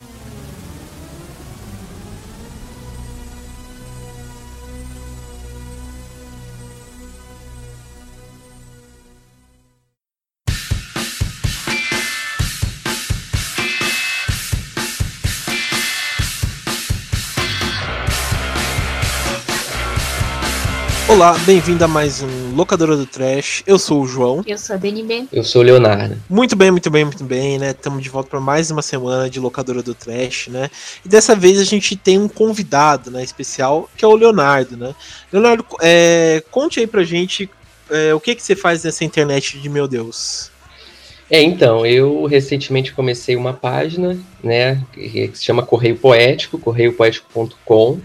you Olá, bem-vindo a mais um Locadora do Trash. Eu sou o João. Eu sou a DNB. Eu sou o Leonardo. Muito bem, muito bem, muito bem, né? Estamos de volta para mais uma semana de Locadora do Trash, né? E dessa vez a gente tem um convidado, né, especial, que é o Leonardo, né? Leonardo, é, conte aí pra gente é, o que, que você faz nessa internet de meu Deus. É, então, eu recentemente comecei uma página, né, que se chama Correio Poético, correiopoético.com,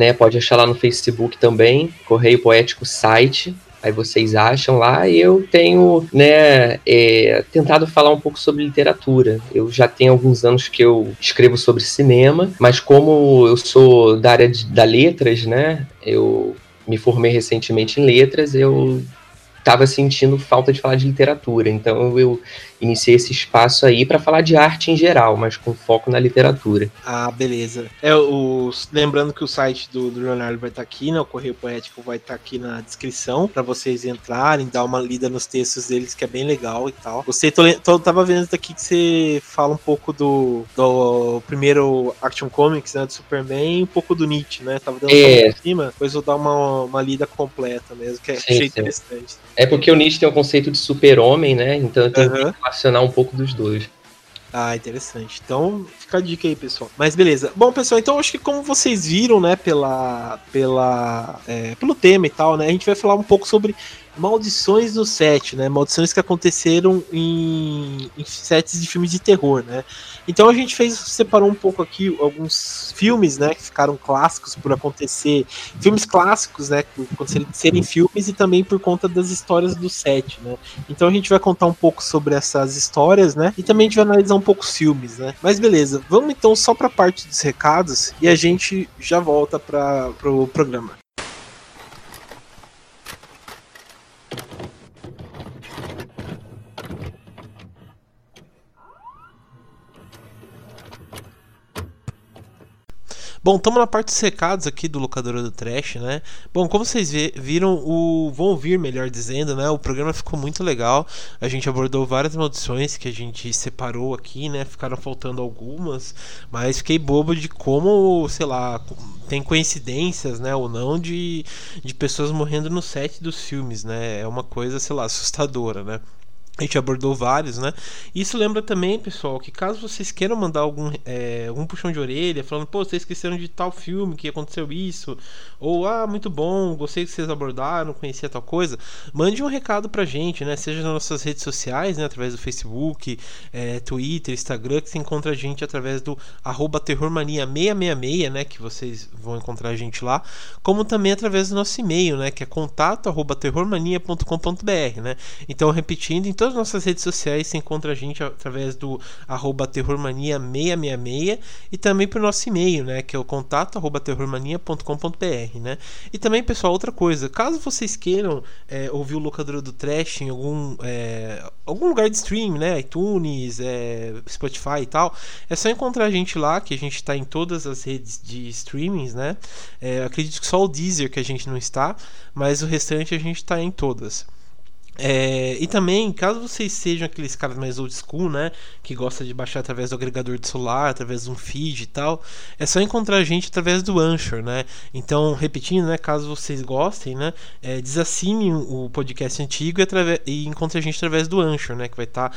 né? Pode achar lá no Facebook também, Correio Poético Site. Aí vocês acham lá e eu tenho, né, é, tentado falar um pouco sobre literatura. Eu já tenho alguns anos que eu escrevo sobre cinema, mas como eu sou da área de, da letras, né, eu me formei recentemente em letras, eu estava sentindo falta de falar de literatura. Então eu iniciei esse espaço aí para falar de arte em geral, mas com foco na literatura. Ah, beleza. É o lembrando que o site do, do Leonardo vai estar tá aqui, né? O Correio Poético vai estar tá aqui na descrição para vocês entrarem, dar uma lida nos textos deles que é bem legal e tal. Você tô, tô, tava vendo aqui que você fala um pouco do, do primeiro Action Comics, né, do Superman, e um pouco do Nietzsche, né? Tava dando é. por cima, depois vou dar uma, uma lida completa mesmo, que é sim, achei sim. interessante. É porque o Nietzsche tem o conceito de super-homem, né? Então eu tenho Relacionar um pouco dos dois. Ah, interessante. Então, fica a dica aí, pessoal. Mas beleza. Bom, pessoal, então acho que como vocês viram, né, pela, pela, é, pelo tema e tal, né, a gente vai falar um pouco sobre maldições no set, né, maldições que aconteceram em, em sets de filmes de terror, né. Então a gente fez, separou um pouco aqui alguns filmes, né, que ficaram clássicos por acontecer, filmes clássicos, né, por acontecerem serem filmes e também por conta das histórias do set, né. Então a gente vai contar um pouco sobre essas histórias, né? E também a gente vai analisar um pouco os filmes, né? Mas beleza, vamos então só para a parte dos recados e a gente já volta para pro programa. Bom, estamos na parte dos recados aqui do Locadora do Trash, né? Bom, como vocês viram, o vão ouvir, melhor dizendo, né? O programa ficou muito legal. A gente abordou várias maldições que a gente separou aqui, né? Ficaram faltando algumas, mas fiquei bobo de como, sei lá, tem coincidências, né? Ou não, de, de pessoas morrendo no set dos filmes, né? É uma coisa, sei lá, assustadora, né? A gente abordou vários, né? Isso lembra também, pessoal, que caso vocês queiram mandar algum, é, algum puxão de orelha, falando, pô, vocês esqueceram de tal filme que aconteceu isso, ou ah, muito bom, gostei que vocês abordaram, conhecia tal coisa, mande um recado pra gente, né? Seja nas nossas redes sociais, né? Através do Facebook, é, Twitter, Instagram, que você encontra a gente através do arroba terrormania666, né? Que vocês vão encontrar a gente lá, como também através do nosso e-mail, né? Que é contato terrormania.com.br, né? Então, repetindo, em nossas redes sociais você encontra a gente através do arroba terrormania666 e também pro nosso e-mail, né? Que é o contato arroba terrormania.com.br, né? E também, pessoal, outra coisa, caso vocês queiram é, ouvir o Locadora do Trash em algum, é, algum lugar de stream, né? iTunes, é, Spotify e tal, é só encontrar a gente lá, que a gente está em todas as redes de streamings, né? É, acredito que só o Deezer que a gente não está, mas o restante a gente está em todas. É, e também, caso vocês sejam aqueles caras mais old school, né? Que gosta de baixar através do agregador de celular, através de um feed e tal, é só encontrar a gente através do Anchor, né? Então, repetindo, né? Caso vocês gostem, né? É, o podcast antigo e, e encontre a gente através do Anchor, né? Que vai estar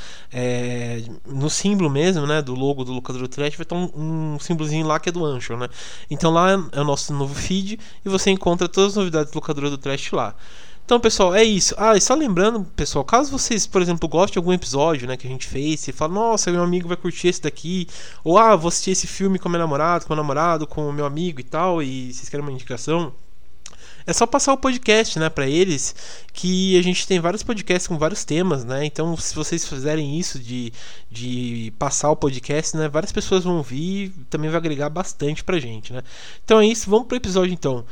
no símbolo mesmo, né? Do logo do Locador Trash, vai estar um, um símbolozinho lá que é do Anchor, né? Então lá é o nosso novo feed e você encontra todas as novidades do Locadora do Trash lá. Então, pessoal, é isso. Ah, e só lembrando, pessoal, caso vocês, por exemplo, gostem de algum episódio, né, que a gente fez, e fala, nossa, meu amigo vai curtir esse daqui, ou ah, vou assistir esse filme com meu namorado, com meu namorado, com meu amigo e tal, e vocês querem uma indicação, é só passar o podcast, né, para eles, que a gente tem vários podcasts com vários temas, né? Então, se vocês fizerem isso de, de passar o podcast, né, várias pessoas vão ouvir, também vai agregar bastante pra gente, né? Então é isso, vamos pro episódio então.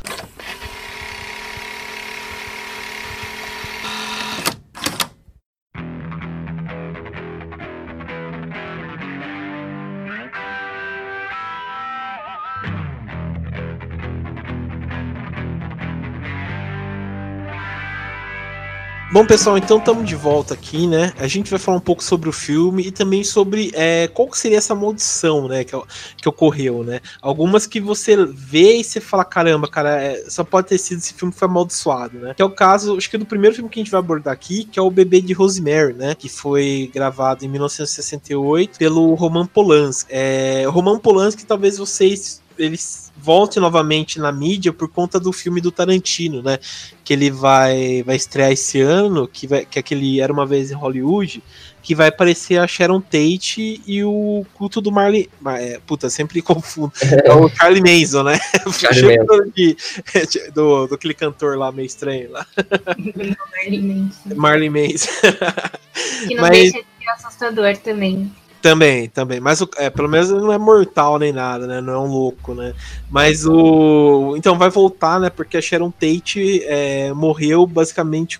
Bom, pessoal, então estamos de volta aqui, né? A gente vai falar um pouco sobre o filme e também sobre é, qual seria essa maldição, né? Que, que ocorreu, né? Algumas que você vê e você fala, caramba, cara, é, só pode ter sido esse filme que foi amaldiçoado, né? Que é o caso, acho que do primeiro filme que a gente vai abordar aqui, que é o Bebê de Rosemary, né? Que foi gravado em 1968 pelo Roman Polanski. É, Roman Polanski, talvez vocês eles volte novamente na mídia por conta do filme do Tarantino, né? Que ele vai, vai estrear esse ano, que, vai, que aquele Era Uma Vez em Hollywood, que vai aparecer a Sharon Tate e o culto do Marley. É, puta, sempre confundo. É o Charlie Manson, né? Charlie Manson. Do, do aquele cantor lá meio estranho lá. Marley Manson. Marley Manson. Que não Mas... deixa de ser assustador também. Também, também. Mas é, pelo menos não é mortal nem nada, né? Não é um louco, né? Mas o. Então vai voltar, né? Porque a Sharon Tate é, morreu basicamente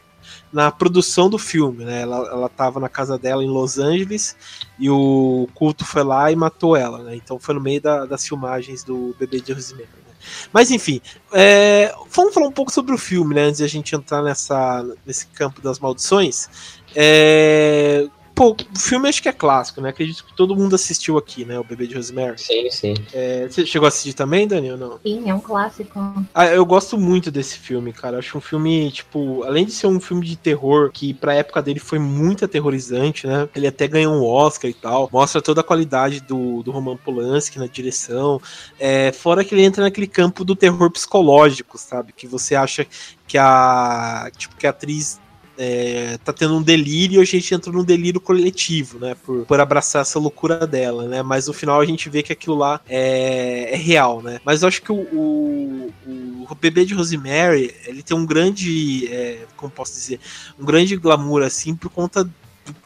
na produção do filme, né? Ela, ela tava na casa dela em Los Angeles e o culto foi lá e matou ela, né? Então foi no meio da, das filmagens do Bebê de Rosemary. Né? Mas enfim, é, vamos falar um pouco sobre o filme, né? Antes de a gente entrar nessa, nesse campo das maldições. É, Pô, o filme acho que é clássico, né? Acredito que todo mundo assistiu aqui, né? O Bebê de Rosemary. Sim, sim. É, você chegou a assistir também, Daniel? Não? Sim, é um clássico. Ah, eu gosto muito desse filme, cara. acho um filme, tipo, além de ser um filme de terror, que pra época dele foi muito aterrorizante, né? Ele até ganhou um Oscar e tal. Mostra toda a qualidade do, do Roman Polanski na direção. É, fora que ele entra naquele campo do terror psicológico, sabe? Que você acha que a, tipo, que a atriz é, tá tendo um delírio e a gente entra num delírio coletivo, né? Por, por abraçar essa loucura dela, né? Mas no final a gente vê que aquilo lá é, é real, né? Mas eu acho que o, o, o bebê de Rosemary, ele tem um grande, é, como posso dizer, um grande glamour, assim, por conta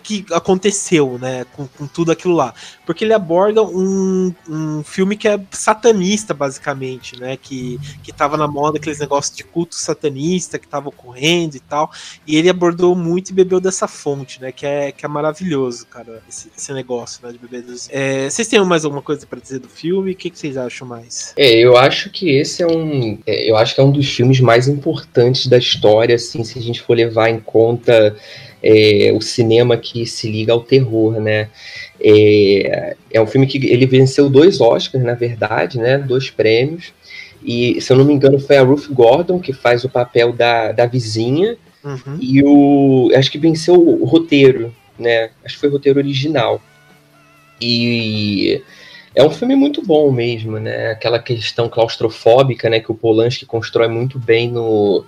que aconteceu, né, com, com, tudo aquilo lá. Porque ele aborda um, um filme que é satanista, basicamente, né, que, que tava na moda aqueles negócios de culto satanista que tava ocorrendo e tal, e ele abordou muito e bebeu dessa fonte, né, que é, que é maravilhoso, cara, esse, esse negócio, né, de beber dos... É, vocês têm mais alguma coisa para dizer do filme? O que, que, vocês acham mais? É, eu acho que esse é um, é, eu acho que é um dos filmes mais importantes da história, assim, se a gente for levar em conta é, o cinema que se liga ao terror, né? É, é um filme que ele venceu dois Oscars, na verdade, né? Dois prêmios. E, se eu não me engano, foi a Ruth Gordon que faz o papel da, da vizinha. Uhum. E o. Acho que venceu o, roteiro, né? Acho que foi o roteiro original. E é um filme muito bom mesmo, né? Aquela questão claustrofóbica, né? Que o Polanski constrói muito bem no,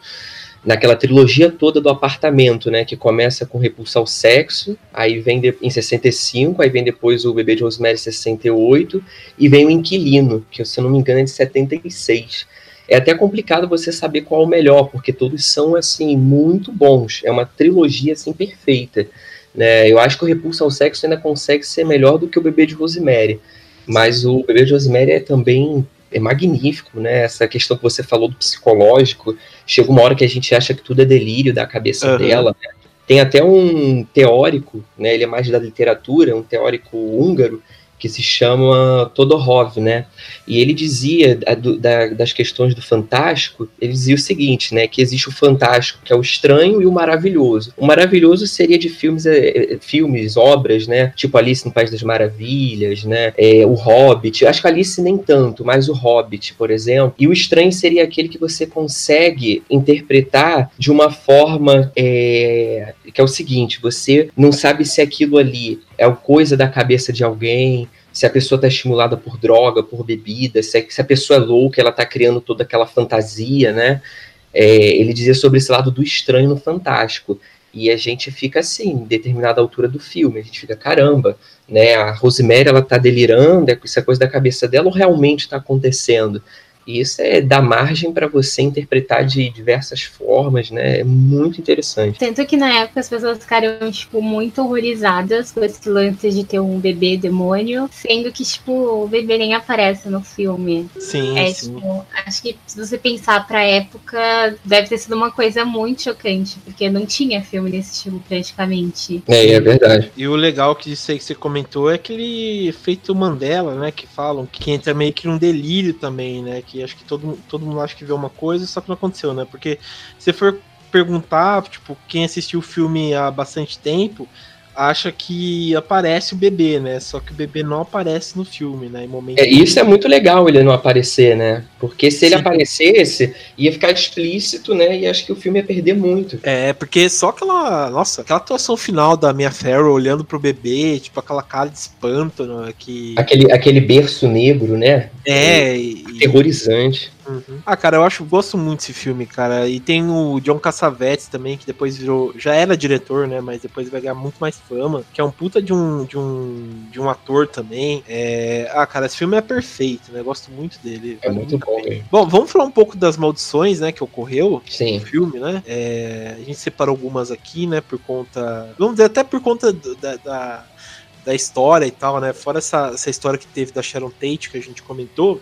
naquela trilogia toda do apartamento, né, que começa com Repulsa ao Sexo, aí vem de, em 65, aí vem depois o Bebê de Rosemary em 68, e vem o Inquilino, que se eu não me engano é de 76. É até complicado você saber qual é o melhor, porque todos são, assim, muito bons. É uma trilogia, assim, perfeita. Né? Eu acho que o Repulsa ao Sexo ainda consegue ser melhor do que o Bebê de Rosemary. Mas o Bebê de Rosemary é também é magnífico, né? Essa questão que você falou do psicológico. Chega uma hora que a gente acha que tudo é delírio da cabeça uhum. dela. Né? Tem até um teórico, né? Ele é mais da literatura, um teórico húngaro, que se chama Todorov, né? E ele dizia da, das questões do fantástico, ele dizia o seguinte, né? Que existe o fantástico, que é o estranho, e o maravilhoso. O maravilhoso seria de filmes, é, filmes, obras, né? Tipo Alice no País das Maravilhas, né? É, o Hobbit. Acho que Alice nem tanto, mas o Hobbit, por exemplo. E o estranho seria aquele que você consegue interpretar de uma forma é, que é o seguinte: você não sabe se aquilo ali é coisa da cabeça de alguém, se a pessoa está estimulada por droga, por bebida, se, se, a pessoa é louca, ela está criando toda aquela fantasia, né? É, ele dizia sobre esse lado do estranho no fantástico. E a gente fica assim, em determinada altura do filme, a gente fica, caramba, né? A Rosemary, ela tá delirando, é, é coisa da cabeça dela ou realmente está acontecendo? E isso é dar margem para você interpretar de diversas formas, né? É muito interessante. Tanto que na época as pessoas ficaram, tipo, muito horrorizadas com esse lance de ter um bebê demônio, sendo que, tipo, o bebê nem aparece no filme. Sim, é, sim. Tipo, acho que se você pensar pra época, deve ter sido uma coisa muito chocante, porque não tinha filme desse estilo praticamente. É, é verdade. E o legal que isso aí que você comentou é aquele efeito Mandela, né? Que falam que entra meio que num delírio também, né? Que acho que todo, todo mundo acha que vê uma coisa, só que não aconteceu, né? Porque se for perguntar, tipo, quem assistiu o filme há bastante tempo, acha que aparece o bebê, né? Só que o bebê não aparece no filme, né? Em momento é, isso é muito legal ele não aparecer, né? Porque se ele Sim. aparecesse, ia ficar explícito, né? E acho que o filme ia perder muito. É, porque só aquela. Nossa, aquela atuação final da Mia Farrow olhando pro bebê, tipo aquela cara de espanto, né? Que... Aquele, aquele berço negro, né? É. E... Aterrorizante. Uhum. Ah, cara, eu acho, gosto muito desse filme, cara. E tem o John Cassavetes também, que depois virou, já era diretor, né? Mas depois vai ganhar muito mais fama, que é um puta de um de um, de um ator também. É... Ah, cara, esse filme é perfeito, né? Eu gosto muito dele. É muito bom. Bom, vamos falar um pouco das maldições, né, que ocorreu Sim. no filme, né? É... A gente separou algumas aqui, né, por conta, vamos dizer até por conta da, da da história e tal, né? Fora essa, essa história que teve da Sharon Tate que a gente comentou,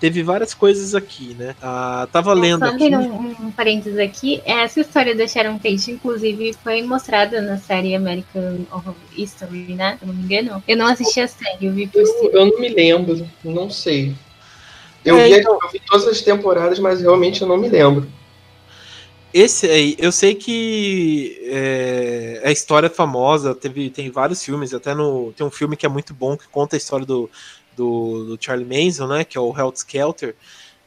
teve várias coisas aqui, né? Ah, tava lendo só aqui. Um, um parênteses aqui, essa história da Sharon Tate, inclusive, foi mostrada na série American Horror History, né? Se eu não me engano. Eu não assisti a série, eu vi por eu, eu não me lembro, não sei. Eu, é, vi, então... eu vi todas as temporadas, mas realmente eu não me lembro. Esse aí, eu sei que é, a história é famosa, teve, tem vários filmes, até no. Tem um filme que é muito bom que conta a história do, do, do Charlie Manson, né? Que é o Hell's Skelter,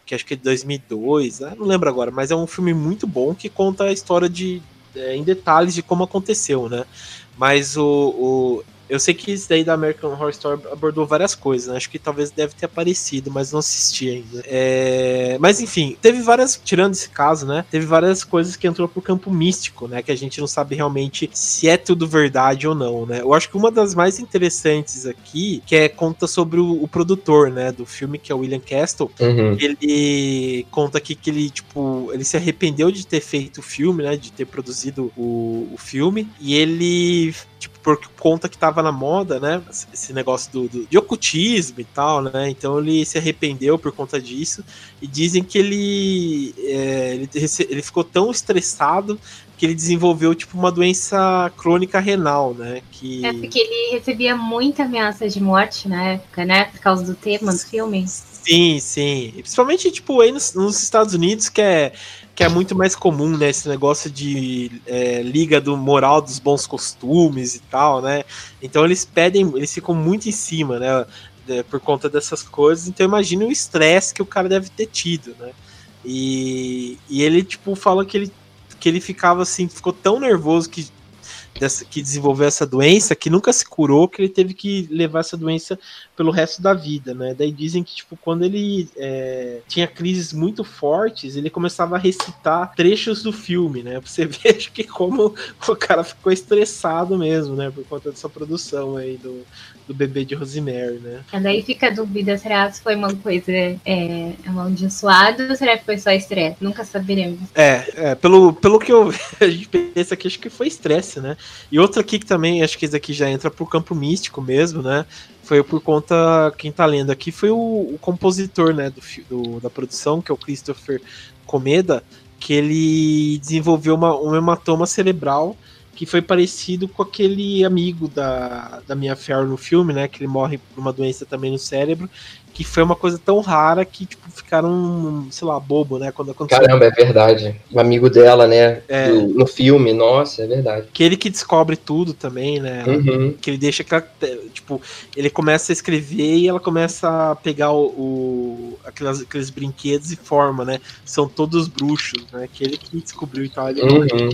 que acho que é de 2002, né, não lembro agora, mas é um filme muito bom que conta a história de, é, em detalhes de como aconteceu, né? Mas o, o eu sei que isso daí da American Horror Story abordou várias coisas, né? Acho que talvez deve ter aparecido, mas não assisti ainda. É... Mas enfim, teve várias, tirando esse caso, né? Teve várias coisas que entrou pro campo místico, né? Que a gente não sabe realmente se é tudo verdade ou não, né? Eu acho que uma das mais interessantes aqui, que é conta sobre o, o produtor, né? Do filme, que é o William Castle. Uhum. Ele conta aqui que ele, tipo, ele se arrependeu de ter feito o filme, né? De ter produzido o, o filme. E ele tipo, por conta que tava na moda, né? Esse negócio do, do, de ocultismo e tal, né? Então ele se arrependeu por conta disso. E dizem que ele, é, ele, ele ficou tão estressado que ele desenvolveu tipo uma doença crônica renal, né? Que... É porque ele recebia muita ameaça de morte na época, né? Por causa do tema do filme. Sim, sim. Principalmente, tipo, aí nos, nos Estados Unidos, que é que é muito mais comum, né? Esse negócio de é, liga do moral dos bons costumes e tal, né? Então eles pedem, eles ficam muito em cima, né? Por conta dessas coisas. Então imagina o estresse que o cara deve ter tido, né? E, e ele, tipo, fala que ele, que ele ficava assim, ficou tão nervoso que dessa, que desenvolveu essa doença, que nunca se curou, que ele teve que levar essa doença pelo resto da vida, né? Daí dizem que, tipo, quando ele é, tinha crises muito fortes, ele começava a recitar trechos do filme, né? Pra você ver, acho que como o cara ficou estressado mesmo, né? Por conta dessa produção aí do, do bebê de Rosemary, né? E daí fica a dúvida, será que foi uma coisa é, amaldiçoada ou será que foi só estresse? Nunca saberemos. É, é pelo, pelo que eu, a gente pensa aqui, acho que foi estresse, né? E outra aqui que também, acho que esse aqui já entra pro campo místico mesmo, né? foi por conta, quem tá lendo aqui foi o, o compositor, né, do, do, da produção, que é o Christopher Comeda, que ele desenvolveu uma, um hematoma cerebral que foi parecido com aquele amigo da, da Mia Farrow no filme, né, que ele morre por uma doença também no cérebro, que foi uma coisa tão rara que, tipo, ficaram, sei lá, bobo, né? Quando aconteceu. Caramba, é verdade. O amigo dela, né? É. Do, no filme, nossa, é verdade. Que ele que descobre tudo também, né? Uhum. Que ele deixa que, tipo, ele começa a escrever e ela começa a pegar o, o aquelas, aqueles brinquedos e forma, né? São todos bruxos, né? Que ele que descobriu e tal. Ele uhum.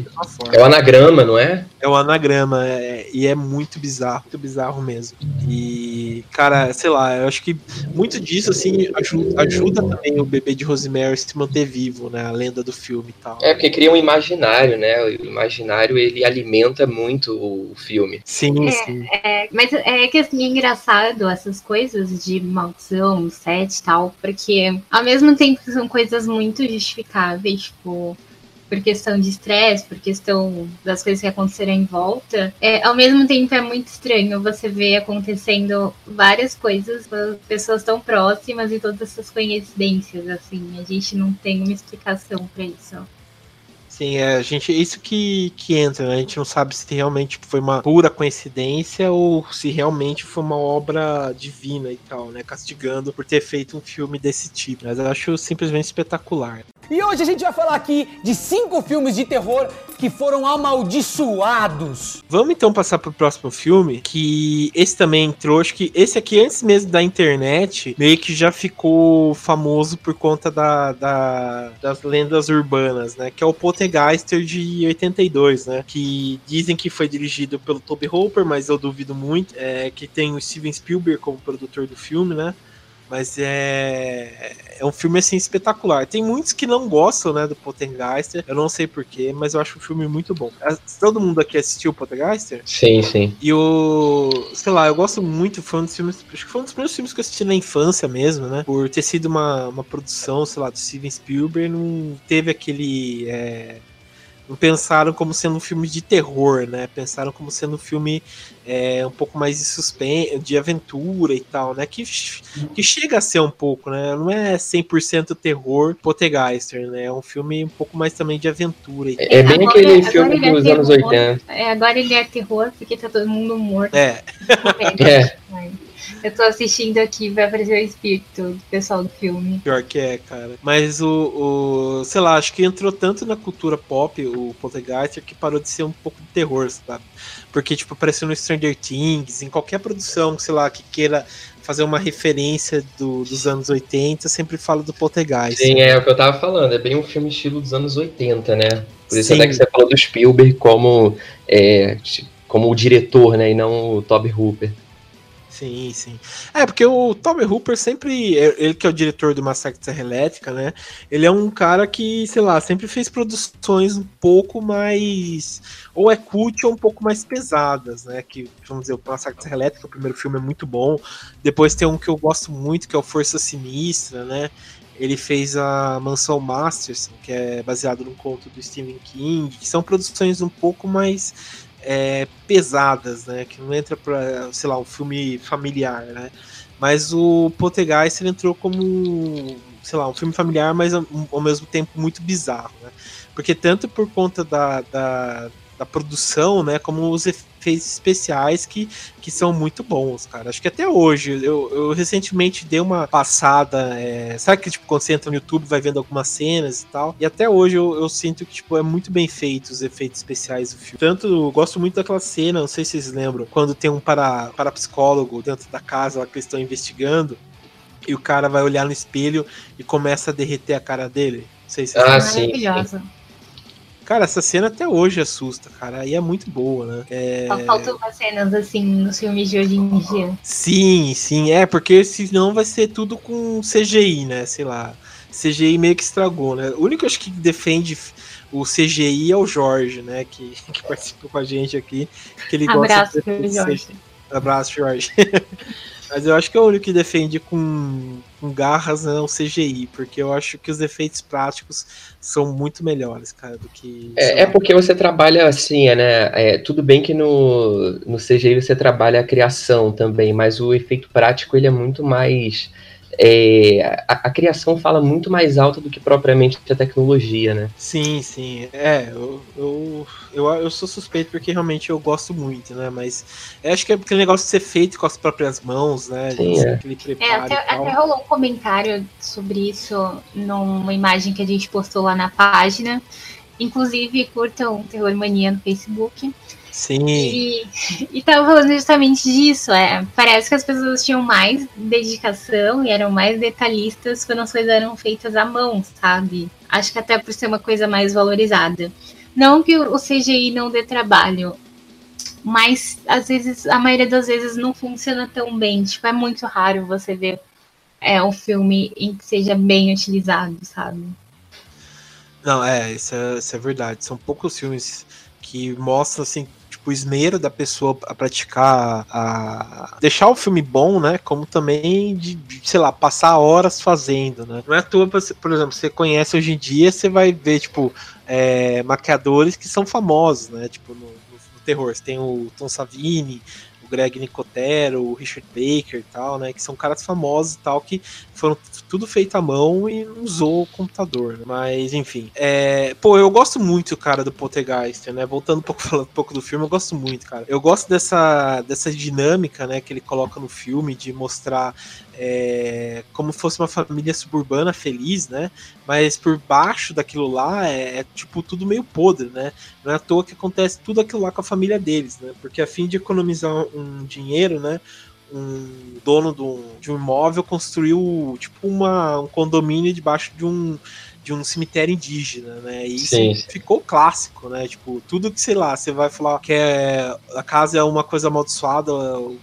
É o anagrama, não é? É o anagrama, é, e é muito bizarro, muito bizarro mesmo. E, cara, sei lá, eu acho que muito muito disso, assim, ajuda, ajuda, também o bebê de Rosemary se manter vivo, né? A lenda do filme e tal. É, porque cria um imaginário, né? O imaginário, ele alimenta muito o filme. Sim, é, sim. É, mas é que, assim, é engraçado essas coisas de maldição, set e tal, porque ao mesmo tempo são coisas muito justificáveis, tipo por questão de estresse, por questão das coisas que aconteceram em volta, é, ao mesmo tempo é muito estranho você ver acontecendo várias coisas com pessoas tão próximas e todas essas coincidências, assim, a gente não tem uma explicação para isso. Sim, é, a gente, isso que, que entra, né? A gente não sabe se realmente foi uma pura coincidência ou se realmente foi uma obra divina e tal, né? Castigando por ter feito um filme desse tipo. Mas eu acho simplesmente espetacular. E hoje a gente vai falar aqui de cinco filmes de terror que foram amaldiçoados. Vamos então passar pro próximo filme, que esse também entrou, acho que esse aqui antes mesmo da internet, meio que já ficou famoso por conta da, da das lendas urbanas, né? Que é o Poltergeister de 82, né? Que dizem que foi dirigido pelo Toby Hooper, mas eu duvido muito. É, que tem o Steven Spielberg como produtor do filme, né? Mas é, é um filme assim espetacular. Tem muitos que não gostam, né, do Poltergeister. Eu não sei porquê, mas eu acho o filme muito bom. Todo mundo aqui assistiu o Poltergeister? Sim, sim. E o. Sei lá, eu gosto muito. Foi um dos filmes. Acho que foi um dos primeiros filmes que eu assisti na infância mesmo, né? Por ter sido uma, uma produção, sei lá, do Steven Spielberg. Não teve aquele. É, não pensaram como sendo um filme de terror, né? Pensaram como sendo um filme é, um pouco mais de suspense, de aventura e tal, né? Que, que chega a ser um pouco, né? Não é 100% terror Poltergeister, né? É um filme um pouco mais também de aventura. É, é bem agora, aquele filme é dos é anos 80. É, agora ele é terror porque tá todo mundo morto. É. é. Eu tô assistindo aqui, vai aparecer o espírito do pessoal do filme. Pior que é, cara. Mas o, o sei lá, acho que entrou tanto na cultura pop, o Poltergeist, que parou de ser um pouco de terror, sabe? Porque, tipo, apareceu no Stranger Things, em qualquer produção, sei lá, que queira fazer uma referência do, dos anos 80, sempre fala do Poltergeist. Sim, é o que eu tava falando, é bem um filme estilo dos anos 80, né? Por isso Sim. até que você falou do Spielberg como, é, como o diretor, né? E não o Toby Hooper. Sim, sim. É, porque o Toby Hooper sempre, é, ele que é o diretor do Massacre de Serra Elétrica, né? Ele é um cara que, sei lá, sempre fez produções um pouco mais. Ou é cult ou um pouco mais pesadas, né? Que, vamos dizer, o Massacre de Serra Elétrica, o primeiro filme é muito bom. Depois tem um que eu gosto muito, que é o Força Sinistra, né? Ele fez a Mansão Masterson, que é baseado num conto do Stephen King, que são produções um pouco mais é, pesadas, né? Que não entra para, sei lá, um filme familiar, né? Mas o Poltergeist ele entrou como, sei lá, um filme familiar, mas ao, mesmo tempo muito bizarro, né? Porque tanto por conta da, da da produção, né? Como os efeitos especiais que, que são muito bons, cara. Acho que até hoje, eu, eu recentemente dei uma passada. É, sabe que tipo, quando você entra no YouTube vai vendo algumas cenas e tal? E até hoje eu, eu sinto que tipo, é muito bem feito os efeitos especiais do filme. Tanto eu gosto muito daquela cena, não sei se vocês lembram, quando tem um para, parapsicólogo dentro da casa lá que eles estão investigando. E o cara vai olhar no espelho e começa a derreter a cara dele. Não sei se ah, sim, sim. Cara, essa cena até hoje assusta, cara. E é muito boa, né? É... Só faltam umas cenas assim nos filmes de hoje em dia. Sim, sim. É, porque senão vai ser tudo com CGI, né? Sei lá. CGI meio que estragou, né? O único acho que defende o CGI é o Jorge, né? Que, que participou com a gente aqui. Que ele Abraço, gosta de Jorge. Abraço, Jorge. Mas eu acho que é o único que defende com, com garras né, o CGI, porque eu acho que os efeitos práticos são muito melhores, cara, do que. É, é porque você trabalha assim, né? É, tudo bem que no, no CGI você trabalha a criação também, mas o efeito prático ele é muito mais é, a, a, criação fala muito mais alta do que propriamente a tecnologia, né? Sim, sim. É, eu, eu, eu, eu sou suspeito porque realmente eu gosto muito, né? Mas acho que é aquele negócio de ser feito com as próprias mãos, né? Sim, é. é até, até rolou um comentário sobre isso numa imagem que a gente postou lá na página. Inclusive, curtam Terror Mania no Facebook. Sim. E, e tava falando justamente disso. É, parece que as pessoas tinham mais dedicação e eram mais detalhistas quando as coisas eram feitas à mão, sabe? Acho que até por ser uma coisa mais valorizada. Não que o CGI não dê trabalho, mas às vezes, a maioria das vezes não funciona tão bem. Tipo, é muito raro você ver é, um filme em que seja bem utilizado, sabe? Não, é, isso é, isso é verdade. São poucos filmes que mostram assim o esmero da pessoa a praticar, a deixar o filme bom, né? Como também de, de, sei lá, passar horas fazendo, né? Não é à toa, por exemplo, você conhece hoje em dia, você vai ver, tipo, é, maquiadores que são famosos, né? Tipo, no, no, no terror. Você tem o Tom Savini, o Greg Nicotero, o Richard Baker e tal, né? Que são caras famosos e tal, que foram tudo feito à mão e não usou o computador. Né? Mas, enfim. É, pô, eu gosto muito, cara, do Poltergeist, né? Voltando um pouco, falando um pouco do filme, eu gosto muito, cara. Eu gosto dessa, dessa dinâmica, né, que ele coloca no filme de mostrar é, como fosse uma família suburbana feliz, né? Mas por baixo daquilo lá é, é, tipo tudo meio podre, né? Não é à toa que acontece tudo aquilo lá com a família deles, né? Porque a fim de economizar um dinheiro, né? um dono de um, de um imóvel construiu tipo uma, um condomínio debaixo de um de um cemitério indígena, né? E isso Sim. ficou clássico, né? Tipo, tudo que, sei lá, você vai falar que é, a casa é uma coisa amaldiçoada,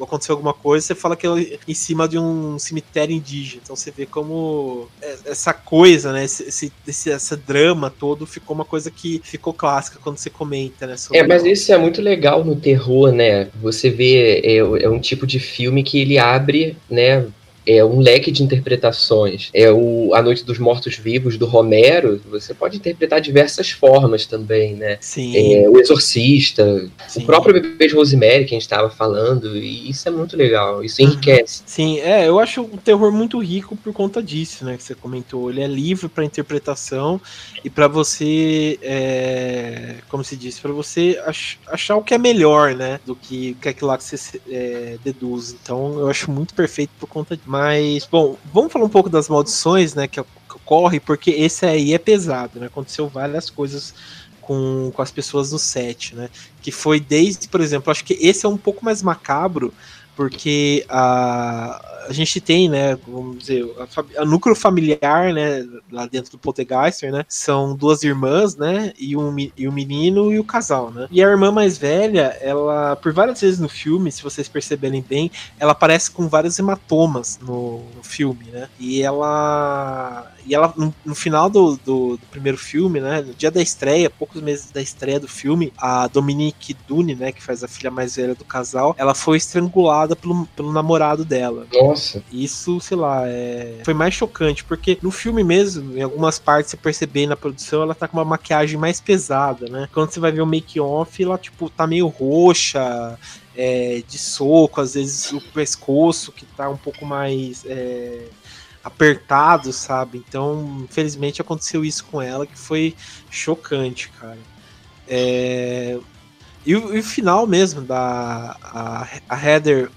aconteceu alguma coisa, você fala que é em cima de um cemitério indígena. Então você vê como é, essa coisa, né? Esse, esse, esse drama todo ficou uma coisa que ficou clássica quando você comenta, né? É, mas isso é muito legal no terror, né? Você vê, é, é um tipo de filme que ele abre, né? É um leque de interpretações. É o A Noite dos Mortos Vivos do Romero, você pode interpretar diversas formas também, né? Sim. É, o Exorcista, Sim. o próprio Bebê de Rosemary que a gente estava falando, e isso é muito legal, isso enriquece. Sim, é, eu acho o terror muito rico por conta disso, né, que você comentou. Ele é livre para interpretação e para você, é, como se diz, para você ach, achar o que é melhor, né, do que, que é aquilo lá que você é, deduz. Então, eu acho muito perfeito por conta disso. Mas, bom, vamos falar um pouco das maldições, né, que ocorre, porque esse aí é pesado, né? Aconteceu várias coisas com, com as pessoas no set, né? Que foi desde, por exemplo, acho que esse é um pouco mais macabro, porque a, a gente tem, né, vamos dizer, a, a, núcleo familiar, né, lá dentro do Poltergeister, né, são duas irmãs, né, e um, e um menino e o casal, né. E a irmã mais velha, ela, por várias vezes no filme, se vocês perceberem bem, ela aparece com vários hematomas no, no filme, né, e ela, e ela, no, no final do, do, do, primeiro filme, né, no dia da estreia, poucos meses da estreia do filme, a Dominique Dune, né, que faz a filha mais velha do casal, ela foi estrangulada pelo, pelo namorado dela. Nossa. Isso, sei lá, é... foi mais chocante, porque no filme mesmo, em algumas partes você perceber na produção, ela tá com uma maquiagem mais pesada, né? Quando você vai ver o make-off, ela, tipo, tá meio roxa, é, de soco, às vezes o pescoço que tá um pouco mais é, apertado, sabe? Então, infelizmente aconteceu isso com ela, que foi chocante, cara. É... E, o, e o final mesmo da a, a Heather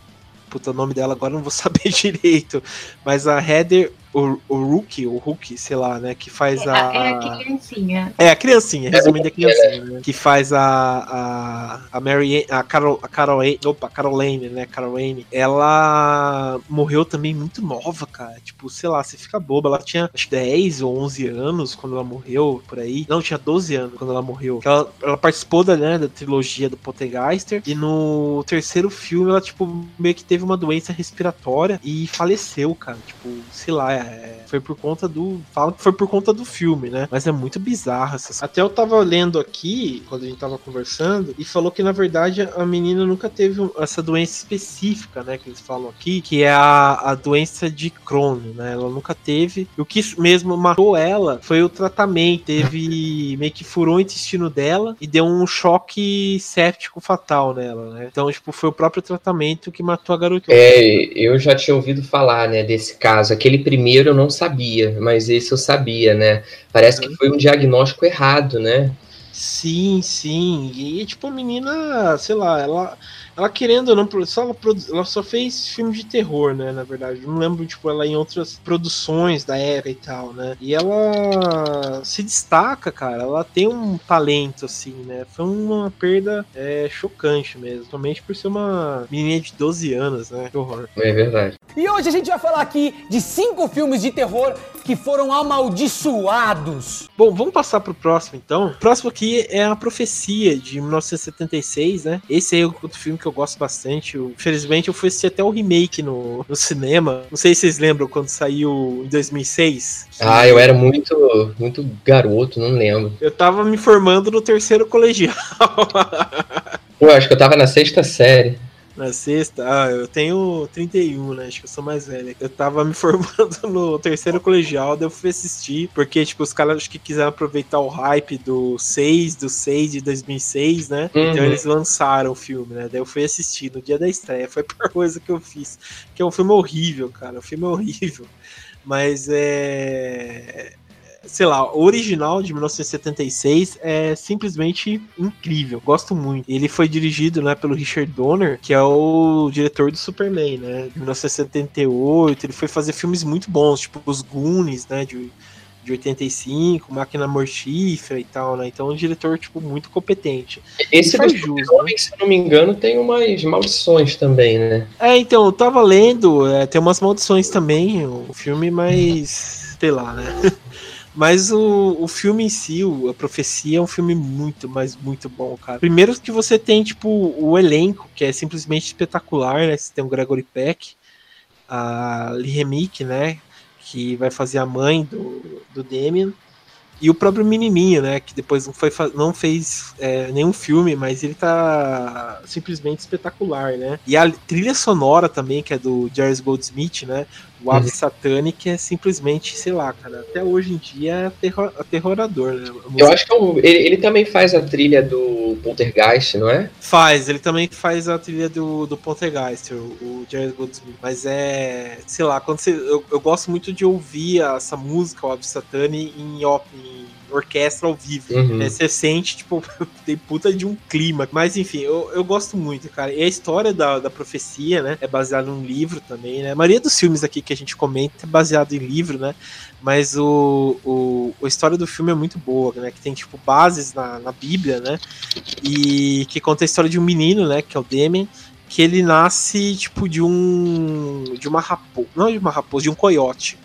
puta, o nome dela agora não vou saber direito, mas a Heather o, o Rookie, o Hulk, sei lá, né? Que faz é, a. É a criancinha. É a criancinha, resumindo, é a criancinha, né? Que faz a. A, a Mary. A Carol. A Carol. Opa, Caroline, né? Caroline. Ela morreu também muito nova, cara. Tipo, sei lá, você fica boba. Ela tinha acho 10 ou 11 anos quando ela morreu, por aí. Não, tinha 12 anos quando ela morreu. Ela, ela participou da, né, da trilogia do Poltergeister. E no terceiro filme, ela, tipo, meio que teve uma doença respiratória e faleceu, cara. Tipo, sei lá, é é, foi por conta do. Fala que foi por conta do filme, né? Mas é muito bizarro essas Até eu tava lendo aqui, quando a gente tava conversando, e falou que na verdade a menina nunca teve essa doença específica, né? Que eles falam aqui, que é a, a doença de Crohn, né? Ela nunca teve. O que mesmo matou ela foi o tratamento. Teve meio que furou o intestino dela e deu um choque séptico fatal nela, né? Então, tipo, foi o próprio tratamento que matou a garota. É, eu já tinha ouvido falar, né, desse caso. Aquele primeiro eu não sabia, mas esse eu sabia, né? Parece que foi um diagnóstico errado, né? Sim, sim. E tipo, a menina, sei lá, ela ela querendo ou não, só ela, ela, só fez filme de terror, né? Na verdade. não lembro, tipo, ela em outras produções da época e tal, né? E ela se destaca, cara. Ela tem um talento, assim, né? Foi uma perda é, chocante mesmo. Somente por ser uma menina de 12 anos, né? Que horror. É verdade. E hoje a gente vai falar aqui de cinco filmes de terror que foram amaldiçoados. Bom, vamos passar pro próximo então. O próximo aqui é A Profecia, de 1976, né? Esse aí é outro filme que que eu gosto bastante. Eu, infelizmente, eu fui assistir até o remake no, no cinema. Não sei se vocês lembram quando saiu em 2006. Ah, eu era muito, muito garoto, não lembro. Eu tava me formando no terceiro colegial. Pô, acho que eu tava na sexta série. Na sexta? Ah, eu tenho 31, né? Acho que eu sou mais velho. Eu tava me formando no terceiro colegial, daí eu fui assistir, porque, tipo, os caras acho que quiseram aproveitar o hype do 6, do 6 de 2006, né? Então, uhum. Então eles lançaram o filme, né? Daí eu fui assistir no dia da estreia. Foi a pior coisa que eu fiz. Que é um filme horrível, cara. Um filme horrível. Mas é sei lá, o original de 1976 é simplesmente incrível. Gosto muito. Ele foi dirigido, né, pelo Richard Donner, que é o diretor do Superman, né? De 1978. Ele foi fazer filmes muito bons, tipo os Goonies, né, de de 85, Máquina Mortífera e tal, né? Então é um diretor, tipo, muito competente. Esse faz jus, né? se não me engano, tem umas maldições também, né? É, então, eu tava lendo, é, tem umas maldições também, o filme, mas sei lá, né? Mas o, o filme em si, a profecia, é um filme muito, mas muito bom, cara. Primeiro que você tem, tipo, o elenco, que é simplesmente espetacular, né? Você tem o Gregory Peck, a Lee Remick, né? Que vai fazer a mãe do, do Damien. E o próprio Menininho, né? Que depois não, foi, não fez é, nenhum filme, mas ele tá simplesmente espetacular, né? E a trilha sonora também, que é do Jairus Goldsmith, né? O Ave uhum. Satanic é simplesmente, sei lá, cara, até hoje em dia é terror, aterrorador, né? Eu acho que é ele, ele, também faz a trilha do Poltergeist, não é? Faz, ele também faz a trilha do, do Poltergeist, o, o Jared Goldsmith. Mas é, sei lá, quando você, eu, eu gosto muito de ouvir essa música, o Ave Satani, em, em orquestra ao vivo. Uhum. É, você sente, tipo, tem puta de um clima. Mas enfim, eu, eu gosto muito, cara. E a história da, da profecia, né? É baseada num livro também, né? A maioria dos filmes aqui que a gente comenta é baseado em livro, né? Mas o, o, a história do filme é muito boa, né? Que tem, tipo, bases na, na Bíblia, né? E que conta a história de um menino, né? Que é o Demen que ele nasce tipo de um de uma raposa, não de uma raposa, de um coiote.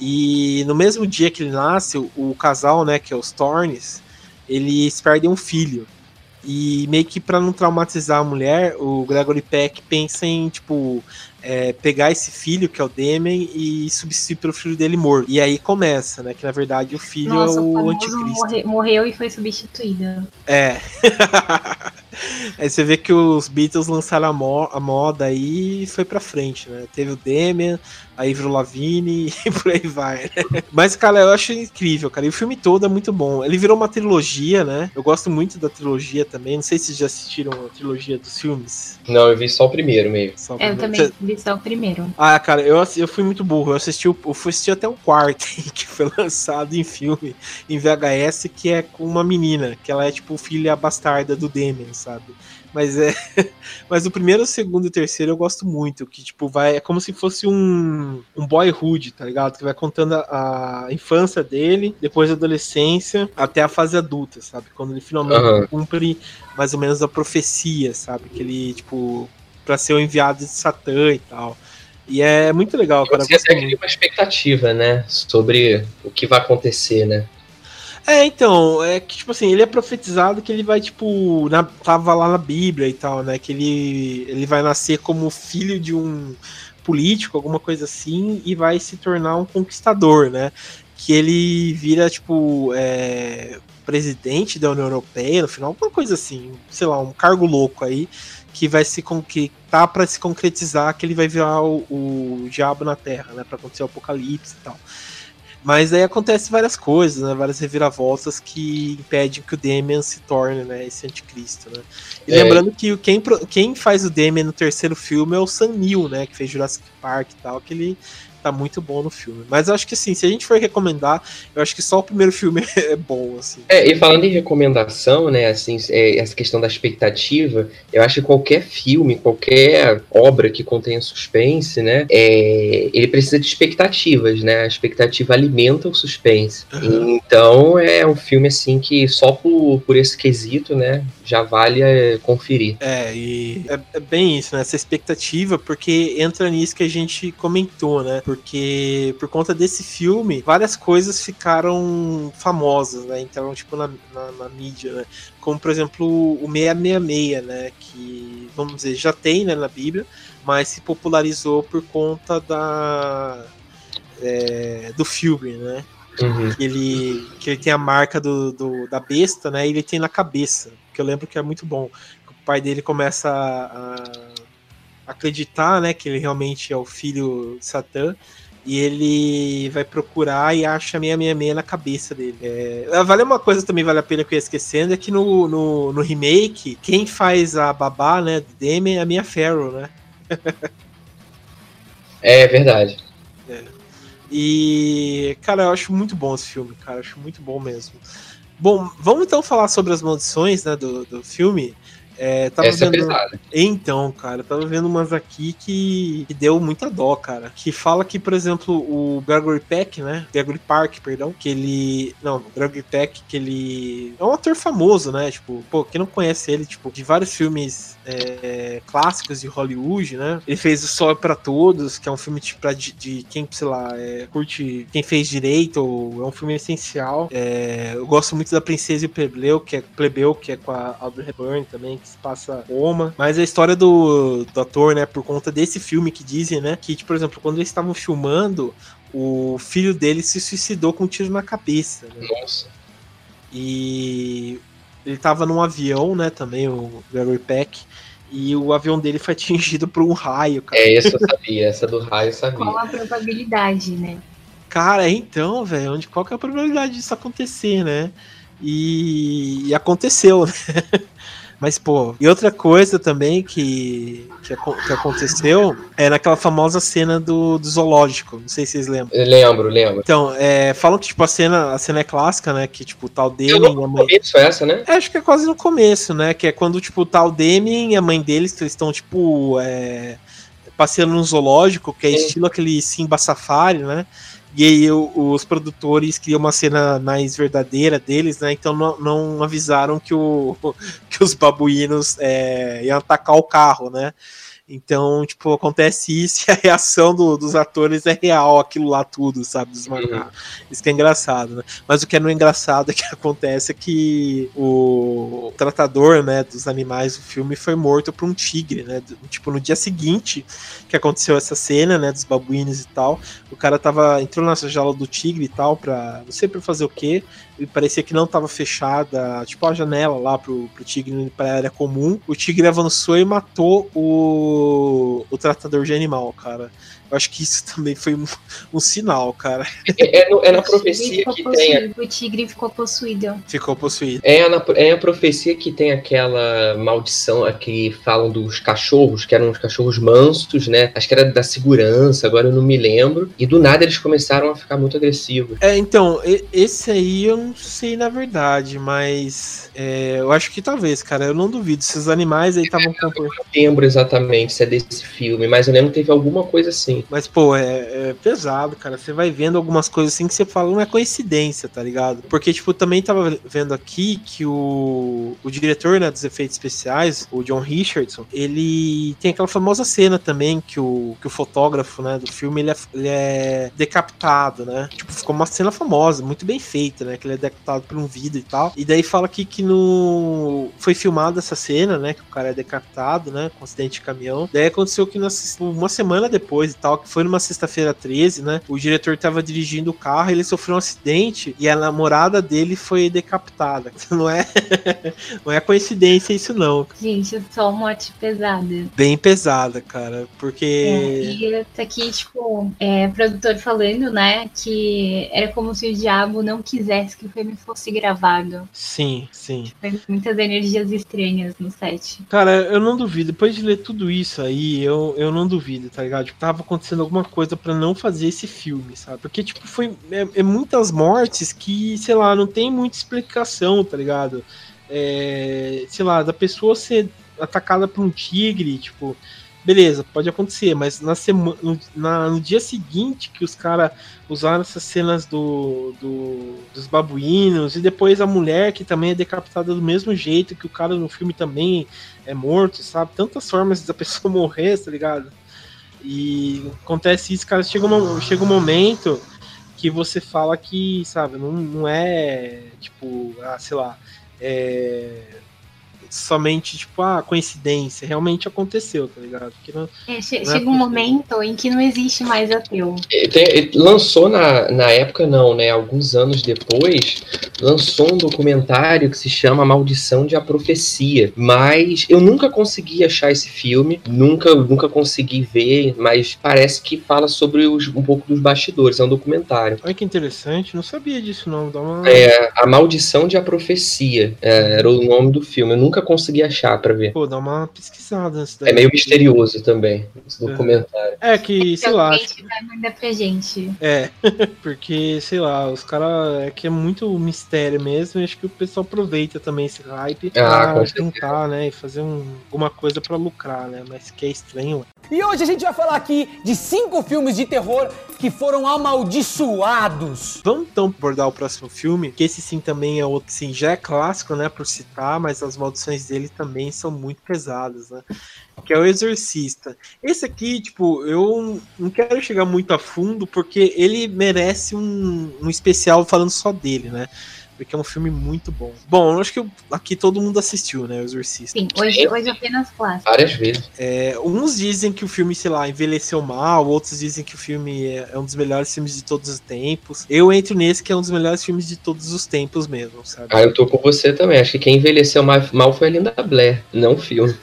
E no mesmo dia que ele nasce, o, casal, né, que é os Thorns, eles perdem um filho. E meio que para não traumatizar a mulher, o Gregory Peck pensa em, tipo, é, pegar esse filho, que é o Demen, e substituir pelo filho dele morto. E aí começa, né? Que na verdade o filho Nossa, é o, o anticristo. Morre, morreu e foi substituído. É. Aí você vê que os Beatles lançaram a, mo a moda aí e foi pra frente, né? Teve o Demian, a Ivro Lavigne e por aí vai. Né? Mas, cara, eu acho incrível, cara. E o filme todo é muito bom. Ele virou uma trilogia, né? Eu gosto muito da trilogia também. Não sei se vocês já assistiram a trilogia dos filmes. Não, eu vi só o primeiro meio. O primeiro. Eu também vi só o primeiro. Ah, cara, eu, eu fui muito burro. Eu assisti, eu fui assistir até o quarto, que foi lançado em filme, em VHS, que é com uma menina, que ela é tipo filha bastarda do Demian, sabe? Mas é. Mas o primeiro, o segundo e o terceiro eu gosto muito. Que, tipo, vai. É como se fosse um, um boyhood, tá ligado? Que vai contando a, a infância dele, depois a adolescência, até a fase adulta, sabe? Quando ele finalmente uhum. cumpre mais ou menos a profecia, sabe? Que ele, tipo, pra ser o enviado de Satã e tal. E é muito legal, cara. Você tem uma expectativa, né? Sobre o que vai acontecer, né? É, então, é que, tipo assim, ele é profetizado que ele vai, tipo, na, tava lá na Bíblia e tal, né? Que ele, ele vai nascer como filho de um político, alguma coisa assim, e vai se tornar um conquistador, né? Que ele vira, tipo, é, presidente da União Europeia, no final, alguma coisa assim, sei lá, um cargo louco aí, que vai se que tá para se concretizar, que ele vai virar o, o diabo na Terra, né? Para acontecer o apocalipse e tal. Mas aí acontece várias coisas, né? Várias reviravoltas que impedem que o Damian se torne, né? Esse anticristo, né? E é. lembrando que quem, quem faz o Damian no terceiro filme é o Sam Neill, né? Que fez Jurassic Park e tal, que ele tá muito bom no filme. Mas eu acho que assim, se a gente for recomendar, eu acho que só o primeiro filme é bom, assim. É, e falando em recomendação, né, assim, é, essa questão da expectativa, eu acho que qualquer filme, qualquer obra que contenha suspense, né, é, ele precisa de expectativas, né, a expectativa alimenta o suspense. Uhum. Então, é um filme, assim, que só por, por esse quesito, né, já vale é, conferir. É, e é, é bem isso, né, essa expectativa, porque entra nisso que a gente comentou, né, porque por conta desse filme, várias coisas ficaram famosas, né? Então, tipo, na, na, na mídia, né? Como, por exemplo, o 666, né? Que, vamos dizer, já tem né, na Bíblia, mas se popularizou por conta da, é, do filme, né? Uhum. Que, ele, que ele tem a marca do, do, da besta, né? E ele tem na cabeça. Que eu lembro que é muito bom. O pai dele começa a, a acreditar, né, que ele realmente é o filho de Satã. E ele vai procurar e acha 666 na cabeça dele. É, vale uma coisa também, vale a pena que eu ia esquecendo, é que no, no, no remake, quem faz a babá, né, do Demi é a Mia Farrow, né? é verdade. É. E, cara, eu acho muito bom esse filme, cara, eu acho muito bom mesmo. Bom, vamos então falar sobre as maldições, né, do, do filme. É, tava Essa é vendo... é. Então, cara, tava vendo umas aqui que... que, deu muita dó, cara. Que fala que, por exemplo, o Gregory Peck, né? Gregory Park, perdão, que ele. Não, Gregory Peck, que ele é um ator famoso, né? Tipo, pô, quem não conhece ele, tipo, de vários filmes é, clássicos de Hollywood, né? Ele fez O Sol é pra Todos, que é um filme tipo, pra, de, de quem, sei lá, é, curte quem fez direito, ou é um filme essencial. É, eu gosto muito da Princesa e o Plebeu, que é, Plebeu, que é com a Audrey Hepburn também, que se passa Roma. Mas a história do, do ator, né, por conta desse filme que dizem, né, que, tipo, por exemplo, quando eles estavam filmando, o filho dele se suicidou com um tiro na cabeça. Né? Nossa. E ele tava num avião, né, também, o Gregory Peck, e o avião dele foi atingido por um raio, cara. É, isso eu sabia, essa do raio eu sabia. Qual a probabilidade, né? Cara, então, velho, onde qual que é a probabilidade disso acontecer, né? E, e aconteceu, né? Mas, pô, e outra coisa também que, que, que, aconteceu é naquela famosa cena do, do zoológico. Não sei se vocês lembram. Eu lembro, lembro. Então, é, falam que, tipo, a cena, a cena é clássica, né? Que, tipo, tal Demi e a mãe. Começo essa, né? É, acho que é quase no começo, né? Que é quando, tipo, tal Demi e a mãe deles, estão, tipo, é, passeando no zoológico, que é Sim. estilo aquele Simba Safari, né? E aí os produtores criam uma cena mais verdadeira deles, né? Então não, não avisaram que, o, que os babuínos é, iam atacar o carro, né? Então, tipo, acontece isso e a reação do, dos atores é real, aquilo lá tudo, sabe? Dos Uhum. Isso que é engraçado, né? Mas o que é não engraçado é que acontece é que o tratador, né, dos animais do filme foi morto por um tigre, né? Tipo, no dia seguinte que aconteceu essa cena, né, dos babuínos e tal, o cara tava, entrou na jaula do tigre e tal, pra, não sei pra fazer o quê, e parecia que não estava fechada, tipo a janela lá pro, pro tigre para área comum. O tigre avançou e matou o, o tratador de animal, cara. Eu acho que isso também foi um, um sinal, cara. É, é, é na profecia que possuído, tem. O tigre ficou possuído. Ficou possuído. É, na, é a profecia que tem aquela maldição que falam dos cachorros, que eram os cachorros mansos, né? Acho que era da segurança, agora eu não me lembro. E do nada eles começaram a ficar muito agressivos. É, então, esse aí eu não sei na verdade, mas é, eu acho que talvez, cara. Eu não duvido. Esses animais aí estavam. Eu não lembro exatamente se é desse filme, mas eu lembro que teve alguma coisa assim. Mas, pô, é, é, pesado, cara. Você vai vendo algumas coisas assim que você fala, não é coincidência, tá ligado? Porque, tipo, também tava vendo aqui que o, o diretor né, dos efeitos especiais, o John Richardson, ele tem aquela famosa cena também que o, que o fotógrafo né, do filme ele é, ele é decapitado, né? Tipo, ficou uma cena famosa, muito bem feita, né? Que ele é decapitado por um vidro e tal. E daí fala aqui que no. Foi filmada essa cena, né? Que o cara é decapitado, né? Com um acidente de caminhão. Daí aconteceu que uma semana depois e tal, que foi numa sexta-feira 13, né? O diretor tava dirigindo o carro, ele sofreu um acidente e a namorada dele foi decapitada. Não é, não é coincidência isso não. Gente, só morte pesada. Bem pesada, cara, porque é, e tá aqui tipo, é, produtor falando, né, que era como se o diabo não quisesse que o filme fosse gravado. Sim, sim. Foi muitas energias estranhas no set. Cara, eu não duvido. Depois de ler tudo isso aí, eu, eu não duvido, tá ligado? Tipo, tava acontecendo alguma coisa para não fazer esse filme, sabe? Porque, tipo, foi é, é, muitas mortes que, sei lá, não tem muita explicação, tá ligado? É, sei lá, da pessoa ser atacada por um tigre, tipo, beleza, pode acontecer, mas na semana, no, na, no dia seguinte que os caras usaram essas cenas do, do, dos babuínos e depois a mulher que também é decapitada do mesmo jeito que o cara no filme também é morto, sabe? Tantas formas da pessoa morrer, tá ligado? E acontece isso, cara, chega um, chega um momento que você fala que, sabe, não, não é tipo, ah, sei lá, é, somente, tipo, ah, coincidência. Realmente aconteceu, tá ligado? Não, é, che não é chega um momento em que não existe mais ateu. Tem, lançou na, na época, não, né? Alguns anos depois, lançou um documentário que se chama Maldição de a Profecia. Mas eu nunca consegui achar esse filme, nunca, nunca consegui ver, mas parece que fala sobre os, um pouco dos bastidores. É um documentário. Olha que interessante, não sabia disso, não. Dá uma... É, A Maldição de a Profecia é, era o nome do filme. Eu nunca consegui achar para ver. Pô, dá uma pesquisada. É meio misterioso também, esse documentário. É que, sei lá. Vai mandar pra gente. É, porque, sei lá, os caras. É que é muito mistério mesmo. E acho que o pessoal aproveita também esse hype ah, pra tentar, né? E fazer um, alguma coisa para lucrar, né? Mas que é estranho. E hoje a gente vai falar aqui de cinco filmes de terror que foram amaldiçoados. Vamos então abordar o próximo filme, que esse sim também é outro, sim, já é clássico, né, por citar, mas as maldições dele também são muito pesadas, né? Que é o Exorcista. Esse aqui, tipo, eu não quero chegar muito a fundo, porque ele merece um, um especial falando só dele, né? Porque é um filme muito bom. Bom, eu acho que aqui todo mundo assistiu, né? O Exorcista. Sim, hoje, hoje apenas clássico. Várias vezes. É, uns dizem que o filme, sei lá, envelheceu mal, outros dizem que o filme é, é um dos melhores filmes de todos os tempos. Eu entro nesse que é um dos melhores filmes de todos os tempos mesmo, sabe? Ah, eu tô com você também. Acho que quem envelheceu mal foi a Linda Blair, não o filme.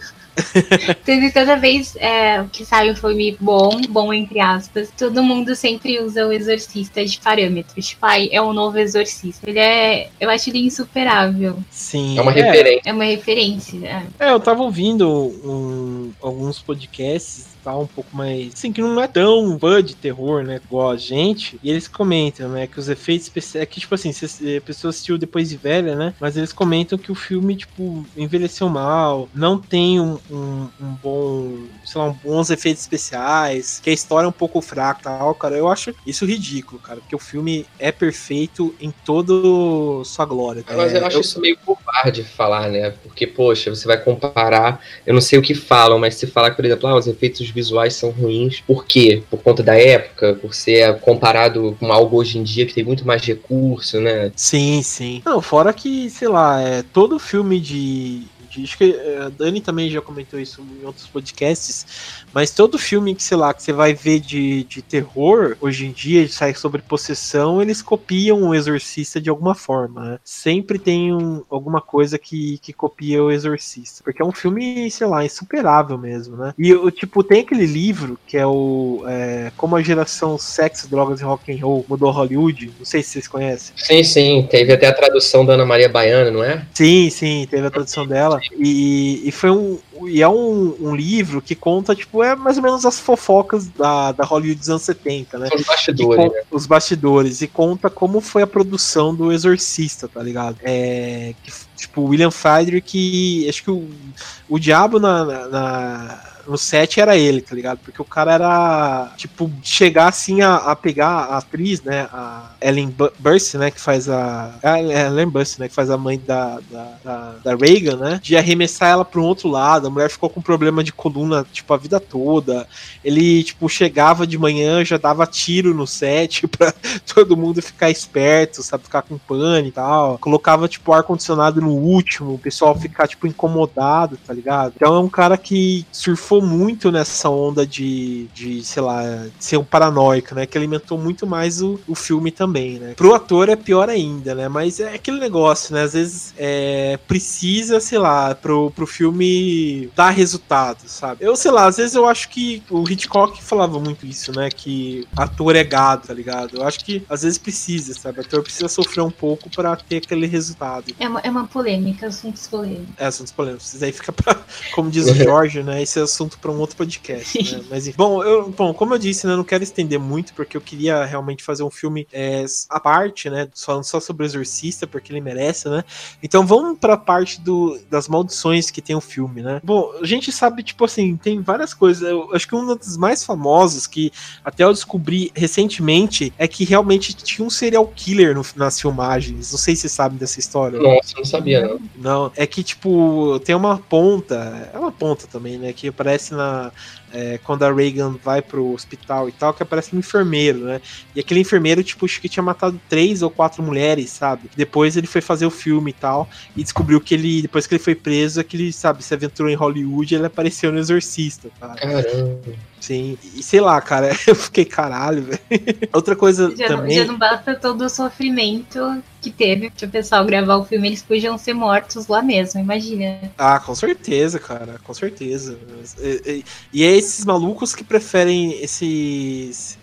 Teve toda vez é, que sai um filme bom, bom entre aspas, todo mundo sempre usa o exorcista de parâmetros. Tipo, ai, é um novo exorcista. Ele é. Eu acho ele insuperável. Sim. É uma é. referência. É uma referência. É, é eu tava ouvindo um, alguns podcasts tal, um pouco mais. Assim, que não é tão fã de terror, né? Igual a gente. E eles comentam, né? Que os efeitos especiais. É que, tipo assim, a pessoa assistiu depois de velha, né? Mas eles comentam que o filme, tipo, envelheceu mal, não tem um, um, um bom. sei lá, um bons efeitos especiais, que a história é um pouco fraca tal, cara. Eu acho isso ridículo, cara. Porque o filme é perfeito em toda sua glória. Mas é, eu acho eu... isso meio covarde falar, né? Porque, poxa, você vai comparar. Eu não sei o que falam, mas se falar, por exemplo, ah, os efeitos visuais são ruins. Por quê? Por conta da época, por ser comparado com algo hoje em dia que tem muito mais recurso, né? Sim, sim. Não, fora que, sei lá, é, todo filme de Acho que eh, a Dani também já comentou isso em outros podcasts, mas todo filme que, sei lá, que você vai ver de, de terror, hoje em dia, sai sobre possessão, eles copiam o Exorcista de alguma forma, né? Sempre tem um, alguma coisa que, que copia o Exorcista, porque é um filme, sei lá, insuperável mesmo, né? E, tipo, tem aquele livro que é o é, Como a geração sexo, drogas e rock and roll mudou Hollywood, não sei se vocês conhecem. Sim, sim, teve até a tradução da Ana Maria Baiana, não é? Sim, sim, teve a tradução dela. E, e foi um. E é um, um, livro que conta, tipo, é mais ou menos as fofocas da, da Hollywood dos anos 70, né? Os bastidores. né? Os bastidores. E conta como foi a produção do Exorcista, tá ligado? É. Que, tipo, William Friedrich, acho que o, o diabo na, na no set era ele, tá ligado? Porque o cara era, tipo, chegar assim a, a pegar a atriz, né? A Ellen Burst, né? Que faz a. A Ellen Burst, né? Que faz a mãe da, da, da, da Reagan, né? De arremessar ela para um outro lado. A mulher ficou com problema de coluna, tipo, a vida toda. Ele, tipo, chegava de manhã, já dava tiro no set pra todo mundo ficar esperto, sabe? Ficar com pânico e tal. Colocava, tipo, ar-condicionado no último, o pessoal ficar, tipo, incomodado, tá ligado? Então é um cara que surfou surfou muito nessa onda de, de sei lá, de ser um paranoico, né? Que alimentou muito mais o, o filme também, né? Pro ator é pior ainda, né? Mas é aquele negócio, né? Às vezes é, precisa, sei lá, pro, pro filme dar resultado, sabe? Eu, sei lá, às vezes eu acho que o Hitchcock falava muito isso, né? Que ator é gado, tá ligado? Eu acho que às vezes precisa, sabe? O ator precisa sofrer um pouco para ter aquele resultado. É uma, é uma polêmica, assuntos polêmicos. É, assuntos polêmicos. Isso aí fica pra, como diz o Jorge, né? Esse assunto assunto para um outro podcast. Né? Mas bom, eu, bom, como eu disse, né, não quero estender muito porque eu queria realmente fazer um filme é, à parte, né, falando só sobre o Exorcista porque ele merece, né? Então vamos para a parte do, das maldições que tem o filme, né? Bom, a gente sabe tipo assim tem várias coisas. Eu acho que um dos mais famosos que até eu descobri recentemente é que realmente tinha um serial killer no, nas filmagens. Não sei se você sabe dessa história. Nossa, não sabia não. Não, é que tipo tem uma ponta, é uma ponta também, né? Que parece aparece na, é, quando a Reagan vai pro hospital e tal, que aparece um enfermeiro, né? E aquele enfermeiro, tipo, acho que tinha matado três ou quatro mulheres, sabe? Depois ele foi fazer o filme e tal, e descobriu que ele, depois que ele foi preso, é que ele, sabe, se aventurou em Hollywood ele apareceu no Exorcista, tá? Caramba. Sim, e sei lá, cara, eu fiquei caralho, velho. Outra coisa Já, não, também. já não basta todo o sofrimento que teve pro pessoal gravar o filme, eles podiam ser mortos lá mesmo, imagina. Ah, com certeza, cara, com certeza. E, e- e é esses malucos que preferem esses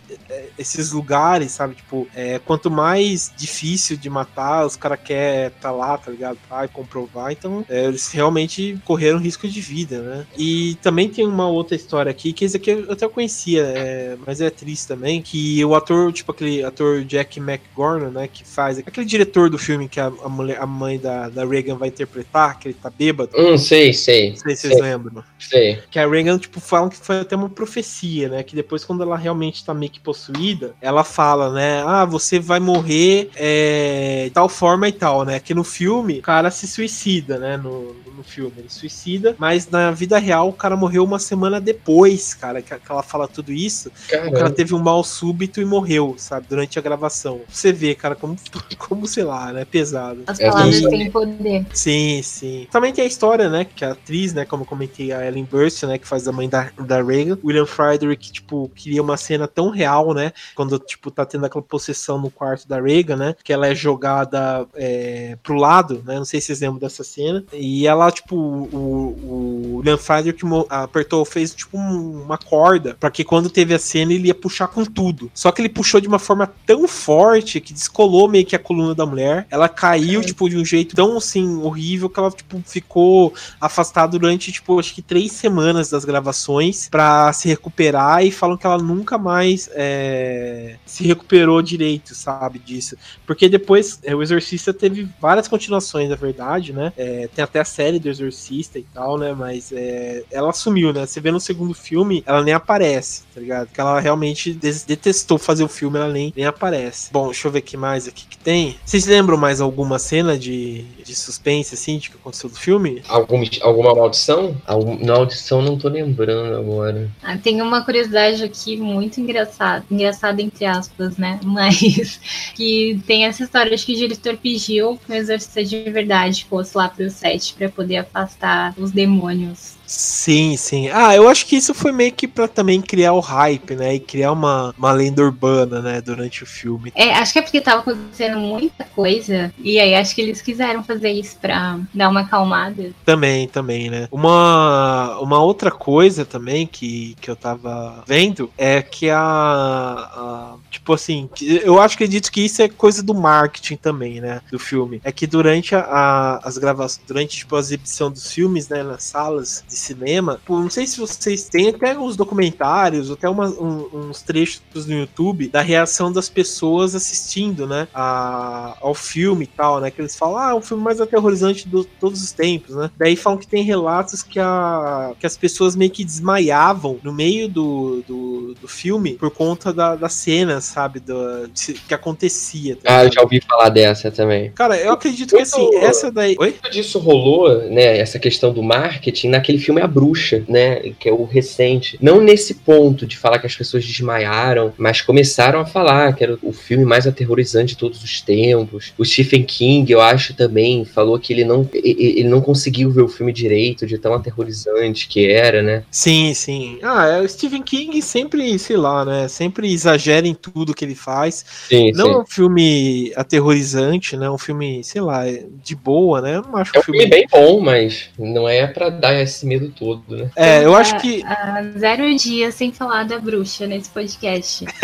esses lugares, sabe? Tipo, é, quanto mais difícil de matar, os caras querem tá lá, tá ligado? Pra comprovar. Então, é, eles realmente correram risco de vida, né? E também tem uma outra história aqui, que esse aqui eu até conhecia, é, mas é triste também, que o ator, tipo aquele ator Jack McGorn, né? Que faz aquele diretor do filme que a, a, mulher, a mãe da, da Reagan vai interpretar, que ele tá bêbado. Hum, sei, sei. Não sei se vocês lembram. Sei. Que a Reagan, tipo, falam que foi até uma profecia, né? Que depois, quando ela realmente tá meio possuída, ela fala, né? Ah, você vai morrer é, tal forma e tal, né? Que no filme, o cara se suicida, né? No, no filme, ele suicida, mas na vida real, o cara morreu uma semana depois, cara, que, que ela fala tudo isso. O cara Caramba. teve um mal súbito e morreu, sabe? Durante a gravação. Você vê, cara, como, como sei lá, né? Pesado. As É, palavras têm poder. Sim, sim. Também tem a história, né? Que a atriz, né? Como eu comentei, a Ellen Burstyn, né? Que faz a mãe da, da Reagan. William Frederick, tipo, queria uma cena tão real, né? Quando, tipo, tá tendo aquela possessão no quarto da Reagan, né? Que ela é jogada é, pro lado, né? Não sei se vocês lembram dessa cena. E ela, tipo, o, o Frederick mo- apertou, fez, tipo, um- uma corda pra que quando teve a cena ele ia puxar com tudo. Só que ele puxou de uma forma tão forte que descolou meio que a coluna da mulher. Ela caiu, tipo, de um jeito tão, assim, horrível que ela, tipo, ficou afastada durante, tipo, acho que três semanas das gravações pra se recuperar e falam que ela nunca mais é, se recuperou direito, sabe, disso. Porque depois, é, o Exorcista teve várias continuações, na verdade, né? É, tem até a série do Exorcista e tal, né? Mas é, ela sumiu, né? Você vê no segundo filme, ela nem aparece, tá ligado? Porque ela realmente detestou fazer o filme, ela nem, nem aparece. Bom, deixa eu ver o que mais aqui que tem. Vocês lembram mais alguma cena de, de suspense, assim, de que aconteceu do filme? Algum, alguma maldição? Algum, maldição não tô lembrando agora. Ah, tem uma curiosidade aqui muito engraçada, engraçada entre aspas, né? Mas que tem essa história de que o diretor pediu que o exorcista de verdade fosse lá pro set pra poder afastar os demônios. Sim, sim. Ah, eu acho que isso foi meio que pra também criar o hype, né? E criar uma, uma lenda urbana, né? Durante o filme. É, acho que é porque tava acontecendo muita coisa e aí acho que eles quiseram fazer isso pra dar uma acalmada. Também, também, né? Uma, uma outra coisa também que, que eu tava vendo é que a, a- Tipo assim, eu acho que acredito que isso é coisa do marketing também, né? Do filme. É que durante a, a- as gravações, durante tipo, a exibição dos filmes, né? Nas salas de cinema, pô, não sei se vocês têm até uns documentários, até uma- um- uns trechos no YouTube da reação das pessoas assistindo, né? A, ao filme e tal, né? Que eles falam, ah, é o filme mais aterrorizante de todos os tempos, né? Daí falam que tem relatos que, a, que as pessoas meio que desmaiavam no meio do, do, do filme por conta da, da cena, sabe? Do, de- que acontecia. tá Ah, eu já ouvi falar dessa também. Cara, eu acredito que assim, essa daí. Oi? Disso rolou, né, essa questão do marketing, naquele filme A Bruxa, né, que é o recente. Não nesse ponto de falar que as pessoas desmaiaram, mas começaram a falar que era o filme mais aterrorizante de todos os tempos. O Stephen King, eu acho também, falou que ele não, ele não conseguiu ver o filme direito, de tão aterrorizante que era, né. Sim, sim. Ah, é, o Stephen King sempre, sei lá, né? Sempre exagera em tudo que ele faz. Sim, Não é sim. um filme aterrorizante, né? Um filme, sei lá, de boa, né? Eu não acho É um um filme bem bom, mas não é pra dar esse medo todo, né. É, eu acho que. há zero dias sem falar da bruxa nesse podcast.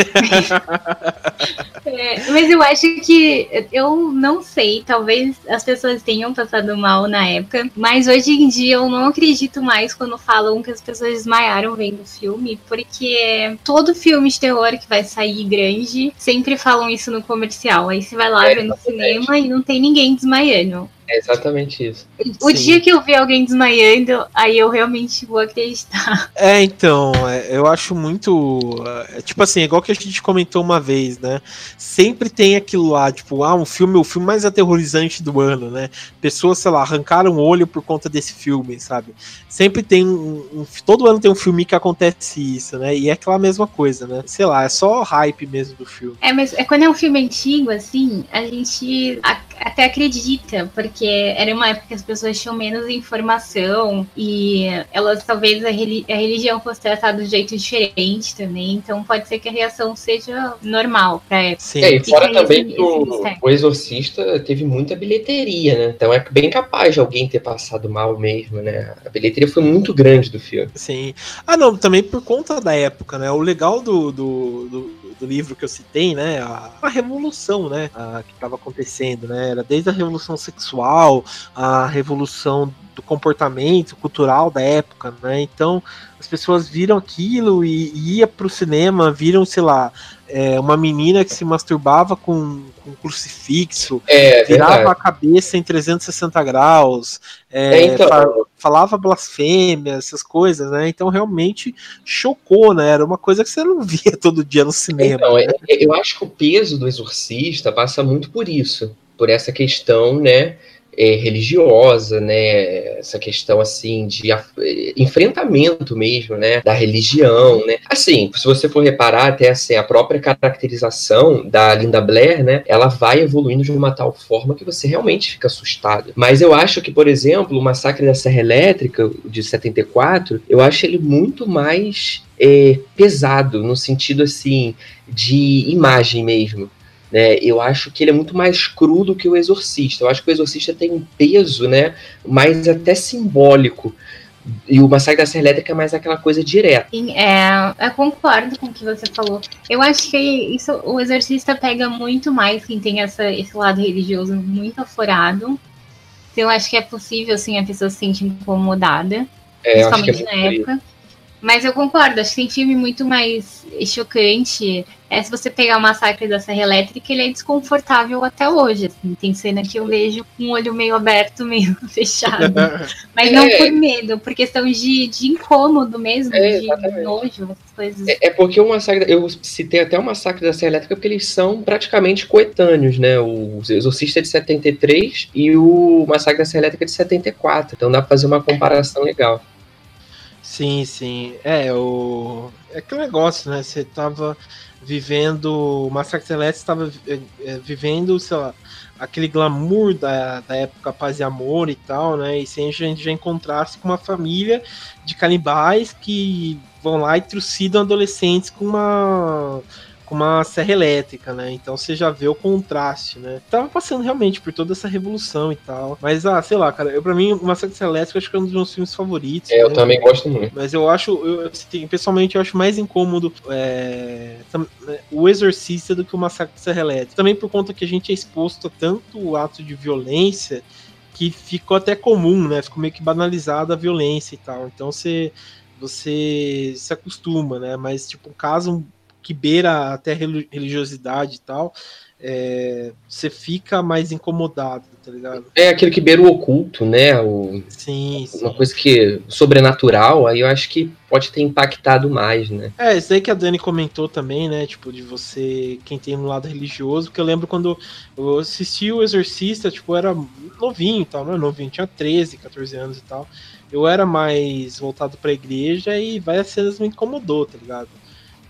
É, mas eu acho que eu não sei, talvez as pessoas tenham passado mal na época, mas hoje em dia eu não acredito mais quando falam que as pessoas desmaiaram vendo o filme, porque todo filme de terror que vai sair grande sempre falam isso no comercial. Aí você vai lá É, ver no cinema e não tem ninguém desmaiando. É exatamente isso. O Sim. dia que eu ver alguém desmaiando, aí eu realmente vou acreditar. É, então, é, eu acho muito. é, tipo assim, igual que a gente comentou uma vez, né? Sempre tem aquilo lá, tipo, ah, um filme, o filme mais aterrorizante do ano, né? Pessoas, sei lá, arrancaram o olho por conta desse filme, sabe? Sempre tem um, um- Todo ano tem um filme que acontece isso, né? E é aquela mesma coisa, né? Sei lá, é só hype mesmo do filme. É, mas é quando é um filme antigo, assim, a gente a- até acredita, porque era uma época que as pessoas tinham menos informação e elas talvez a, reli- a religião fosse tratada de um jeito diferente também, então pode ser que a reação seja normal pra época. Sim. É, e fora também que o, o Exorcista teve muita bilheteria, né? Então é bem capaz de alguém ter passado mal mesmo, né? A bilheteria foi muito grande do filme. Sim. Ah, não, também por conta da época, né? O legal do, do, do, do livro que eu citei, né? A, a revolução, né? a- que estava acontecendo, né? Era desde a revolução sexual, a revolução do comportamento cultural da época, né? Então as pessoas viram aquilo e, e ia pro cinema, viram, sei lá, é, uma menina que se masturbava com, com um crucifixo, É, virava verdade. a cabeça em 360 graus, é, É, então, fa- falava blasfêmia, essas coisas, né? Então realmente chocou, né? Era uma coisa que você não via todo dia no cinema. Então, né? é- é- eu acho que o peso do exorcista passa muito por isso, por essa questão, né, é, religiosa, né, essa questão assim de enfrentamento mesmo, né, da religião, né. Assim, se você for reparar até assim a própria caracterização da Linda Blair, né, ela vai evoluindo de uma tal forma que você realmente fica assustado. Mas eu acho que, por exemplo, o Massacre da Serra Elétrica de 74, eu acho ele muito mais é, pesado no sentido assim de imagem mesmo. Né? Eu acho que ele é muito mais cru do que o Exorcista. Eu acho que o Exorcista tem um peso, né, mais até simbólico. E o Massacre da Serra Elétrica é mais aquela coisa direta. Sim, é, eu concordo com o que você falou. Eu acho que isso, o exorcista pega muito mais quem tem essa, esse lado religioso muito aflorado. Então eu acho que é possível, assim, a pessoa se sentir incomodada, É, é principalmente na por isso. época. Mas eu concordo, acho que tem filme muito mais chocante. É, se você pegar o Massacre da Serra Elétrica, ele é desconfortável até hoje. assim. Tem cena que eu vejo com o olho meio aberto, meio fechado. Mas não É. por medo, por questão de, de incômodo mesmo, É, de exatamente. nojo, essas coisas. É, é porque o massacre, eu citei até o massacre da Serra Elétrica porque eles são praticamente coetâneos, né? O Exorcista é de 73 e o Massacre da Serra Elétrica é de 74. Então dá pra fazer uma comparação legal. Sim, sim. É, o. É aquele negócio, né? Você tava vivendo. O Massacre Celeste estava vivendo, sei lá, aquele glamour da, da época Paz e Amor e tal, né? E sem a gente já encontrasse com uma família de canibais que vão lá e trucidam adolescentes com uma com uma serra elétrica, né? Então você já vê o contraste, né? Tava passando realmente por toda essa revolução e tal. Mas, ah, sei lá, cara, eu pra mim, o Massacre Serra Elétrica acho que é um dos meus filmes favoritos. É, eu né? também gosto muito. Mas eu acho, eu, assim, pessoalmente, eu acho mais incômodo é, né, o Exorcista do que o Massacre de Serra Elétrica. Também por conta que a gente é exposto a tanto ato de violência que ficou até comum, né? Ficou meio que banalizada a violência e tal. Então você, você se acostuma, né? Mas, tipo, um caso que beira até reli- religiosidade e tal, é, você fica mais incomodado, tá ligado? É aquilo que beira o oculto, né? O, Sim, sim. uma coisa que sobrenatural, aí eu acho que pode ter impactado mais, né? É, isso aí que a Dani comentou também, né? Tipo, de você, quem tem um lado religioso, porque eu lembro quando eu assisti o Exorcista, tipo, eu era novinho e tal, não é novinho, tinha 13, 14 anos e tal. Eu era mais voltado pra igreja e várias cenas me incomodou, tá ligado?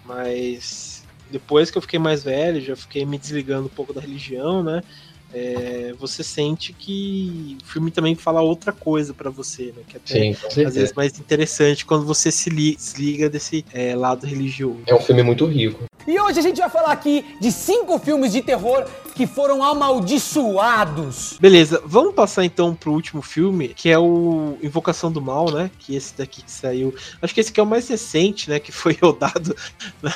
Mas depois que eu fiquei mais velho, já fiquei me desligando um pouco da religião, né? É, você sente que o filme também fala outra coisa pra você, né? Que até Sim, às vezes mais interessante quando você se li- desliga desse é, lado religioso. É um filme muito rico. E hoje a gente vai falar aqui de cinco filmes de terror que foram amaldiçoados. Beleza, vamos passar então pro último filme, que é o Invocação do Mal, né? Que esse daqui que saiu. Acho que esse aqui é o mais recente, né? Que foi rodado né,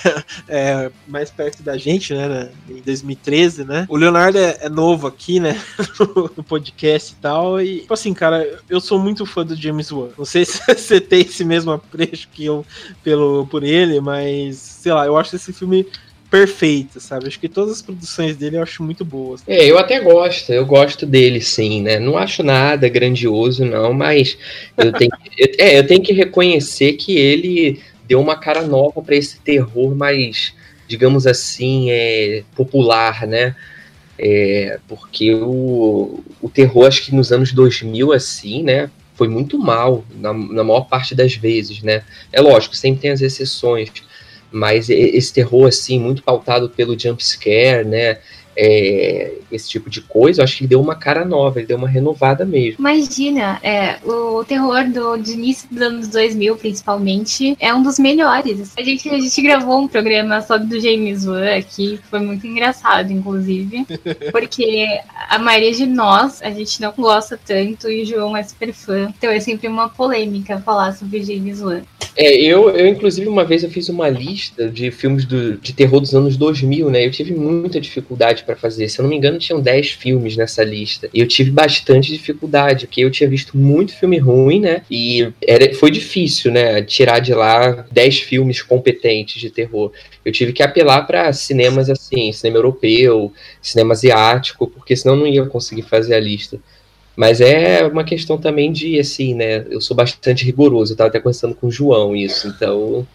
é, mais perto da gente, né? Em 2013, né? O Leonardo é, é novo aqui, né? No, no podcast e tal. E, tipo assim, cara, eu sou muito fã do James Wan. Não sei se você tem esse mesmo apreço que eu pelo, por ele, mas sei lá, eu acho esse filme perfeita, sabe? Acho que todas as produções dele eu acho muito boas. É, eu até gosto, eu gosto dele, sim, né? Não acho nada grandioso, não, mas eu tenho, eu, é, eu tenho que reconhecer que ele deu uma cara nova para esse terror mais, digamos assim, é, popular, né? É, porque o, o terror, acho que nos anos 2000, assim, né? Foi muito mal, na, na maior parte das vezes, né? É lógico, sempre tem as exceções, mas esse terror, assim, muito pautado pelo jump scare, né? É, esse tipo de coisa, eu acho que ele deu uma cara nova, ele deu uma renovada mesmo. Imagina, é, o terror do, de início dos anos 2000, principalmente, é um dos melhores. A gente, a gente gravou um programa só do James Wan aqui, foi muito engraçado, inclusive, porque a maioria de nós, a gente não gosta tanto e o João é super fã, então é sempre uma polêmica falar sobre James Wan. É, eu, eu, inclusive, uma vez eu fiz uma lista de filmes do, de terror dos anos 2000, né? Eu tive muita dificuldade para fazer. Se eu não me engano, tinham 10 filmes nessa lista. E eu tive bastante dificuldade, porque eu tinha visto muito filme ruim, né? E era, foi difícil, né? Tirar de lá 10 filmes competentes de terror. Eu tive que apelar para cinemas assim, cinema europeu, cinema asiático, porque senão não ia conseguir fazer a lista. Mas é uma questão também de, assim, né? Eu sou bastante rigoroso, eu estava até conversando com o João isso, então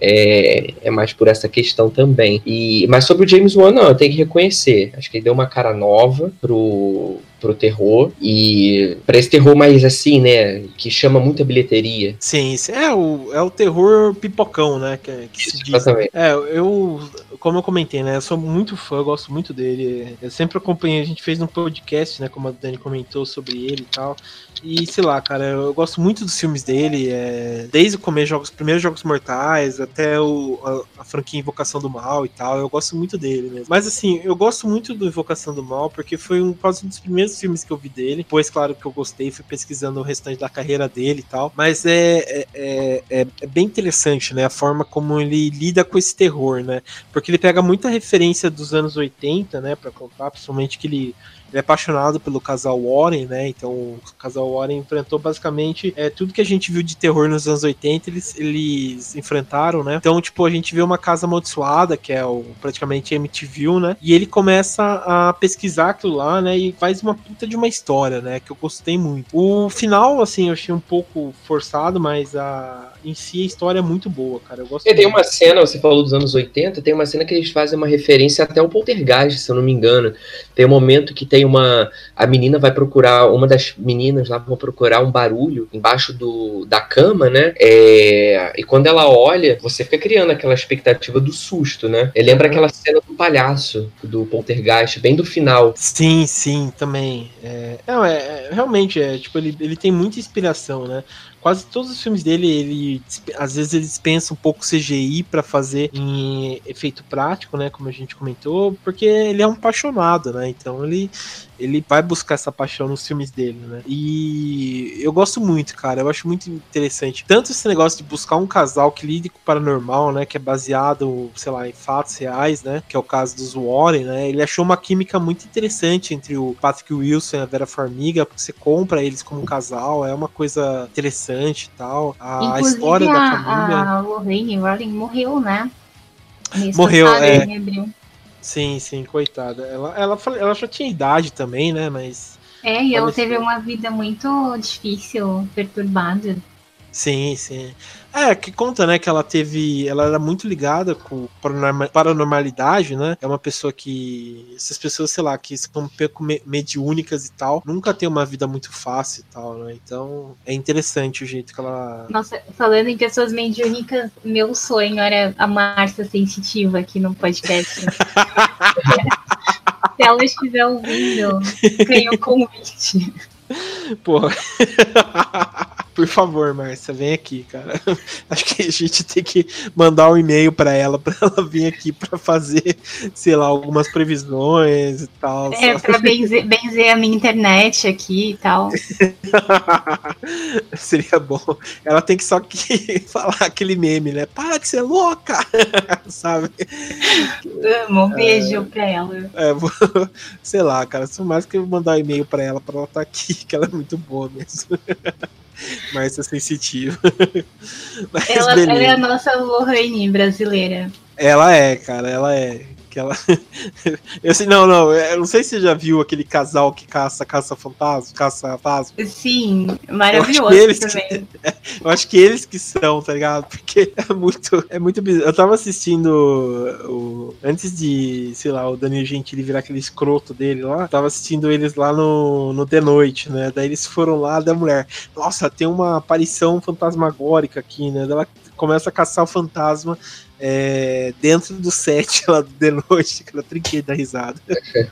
é, é mais por essa questão também. E, mas sobre o James Wan, não, eu tenho que reconhecer. Acho que ele deu uma cara nova pro, pro terror e para esse terror mais assim, né, que chama muita bilheteria. Sim, é o, é o terror pipocão, né, que, que Isso, se diz. É, eu, como eu comentei, né, eu sou muito fã, eu gosto muito dele. Eu sempre acompanhei, a gente fez um podcast, né, como a Dani comentou sobre ele e tal. E sei lá, cara, eu gosto muito dos filmes dele, é, desde o começo, jogos, primeiros Jogos Mortais até o, a, a, franquia Invocação do Mal e tal, eu gosto muito dele mesmo. Mas assim, eu gosto muito do Invocação do Mal porque foi um, quase um dos primeiros filmes que eu vi dele. Depois, claro, que eu gostei, fui pesquisando o restante da carreira dele e tal. Mas é, é, é, é, é bem interessante, né, a forma como ele lida com esse terror, né? Porque ele pega muita referência dos anos 80, né, para contar, principalmente que ele ele é apaixonado pelo casal Warren, né? Então o casal Warren enfrentou basicamente é, tudo que a gente viu de terror nos anos 80, eles, eles enfrentaram, né? Então, tipo, a gente vê uma casa amaldiçoada, que é o, praticamente MTV, né? E ele começa a pesquisar aquilo lá, né? E faz uma puta de uma história, né? Que eu gostei muito. O final, assim, eu achei um pouco forçado, mas a, em si a história é muito boa, cara. Eu gosto e tem uma cena, você falou dos anos 80, tem uma cena que eles fazem uma referência até ao Poltergeist, se eu não me engano. Tem um momento que tem uma. A menina vai procurar, uma das meninas lá vão procurar um barulho embaixo do, da cama, né? É, e quando ela olha, você fica criando aquela expectativa do susto, né? E lembra aquela cena do palhaço, do Poltergeist, bem do final. Sim, sim, também. É, não, é, é realmente, é, tipo, ele, ele tem muita inspiração, né? Quase todos os filmes dele, ele às vezes ele dispensa um pouco CGI para fazer em efeito prático, né, como a gente comentou, porque ele é um apaixonado, né? Então ele ele vai buscar essa paixão nos filmes dele, né? E eu gosto muito, cara. Eu acho muito interessante. Tanto esse negócio de buscar um casal que lide com o paranormal, né? Que é baseado, sei lá, em fatos reais, né? Que é o caso dos Warren, né? Ele achou uma química muito interessante entre o Patrick Wilson e a Vera Farmiga, porque você compra eles como um casal, é uma coisa interessante e tal. A história a, da família. A Lorraine Warren morreu, né? morreu, é. Em abril. Sim, sim, coitada. Ela, ela, ela já tinha idade também, né? Mas. É, e ela teve uma vida muito difícil, perturbada. Sim, sim. É, que conta, né, que ela teve. Ela era muito ligada com paranormalidade, né? É uma pessoa que. Essas pessoas, sei lá, que são um pouco mediúnicas e tal, nunca tem uma vida muito fácil e tal, né? Então é interessante o jeito que ela. Nossa, falando em pessoas mediúnicas, meu sonho era a Márcia sensitiva aqui no podcast. Se ela estiver ouvindo, ganhou convite. Porra. Por favor, Márcia, vem aqui, cara. Acho que a gente tem que mandar um e-mail para ela, para ela vir aqui para fazer, sei lá, algumas previsões e tal. É, para benzer, benzer, a minha internet aqui e tal. Seria bom. Ela tem que só que falar aquele meme, né? Para de ser louca! Sabe? Amo, um beijo é, pra ela. É, vou, sei lá, cara, só mais que eu mandar um e-mail para ela, para ela estar tá aqui, que ela é muito boa mesmo. Márcia Sensitiva. ela, ela, é a nossa Lohane brasileira. Ela é, cara, ela é. Que ela... eu sei, não, não, eu não sei se você já viu aquele casal que caça, caça fantasma, caça fantasma. Sim, maravilhoso eu eles também. Que, eu acho que eles que são, tá ligado? Porque é muito, é muito bizarro. Eu tava assistindo o, antes de, sei lá, o Danilo Gentili virar aquele escroto dele lá, tava assistindo eles lá no, no The Noite, né? Daí eles foram lá da mulher. Nossa, tem uma aparição fantasmagórica aqui, né? Ela começa a caçar o fantasma é, dentro do set lá do The Noite, que eu trinquei da risada.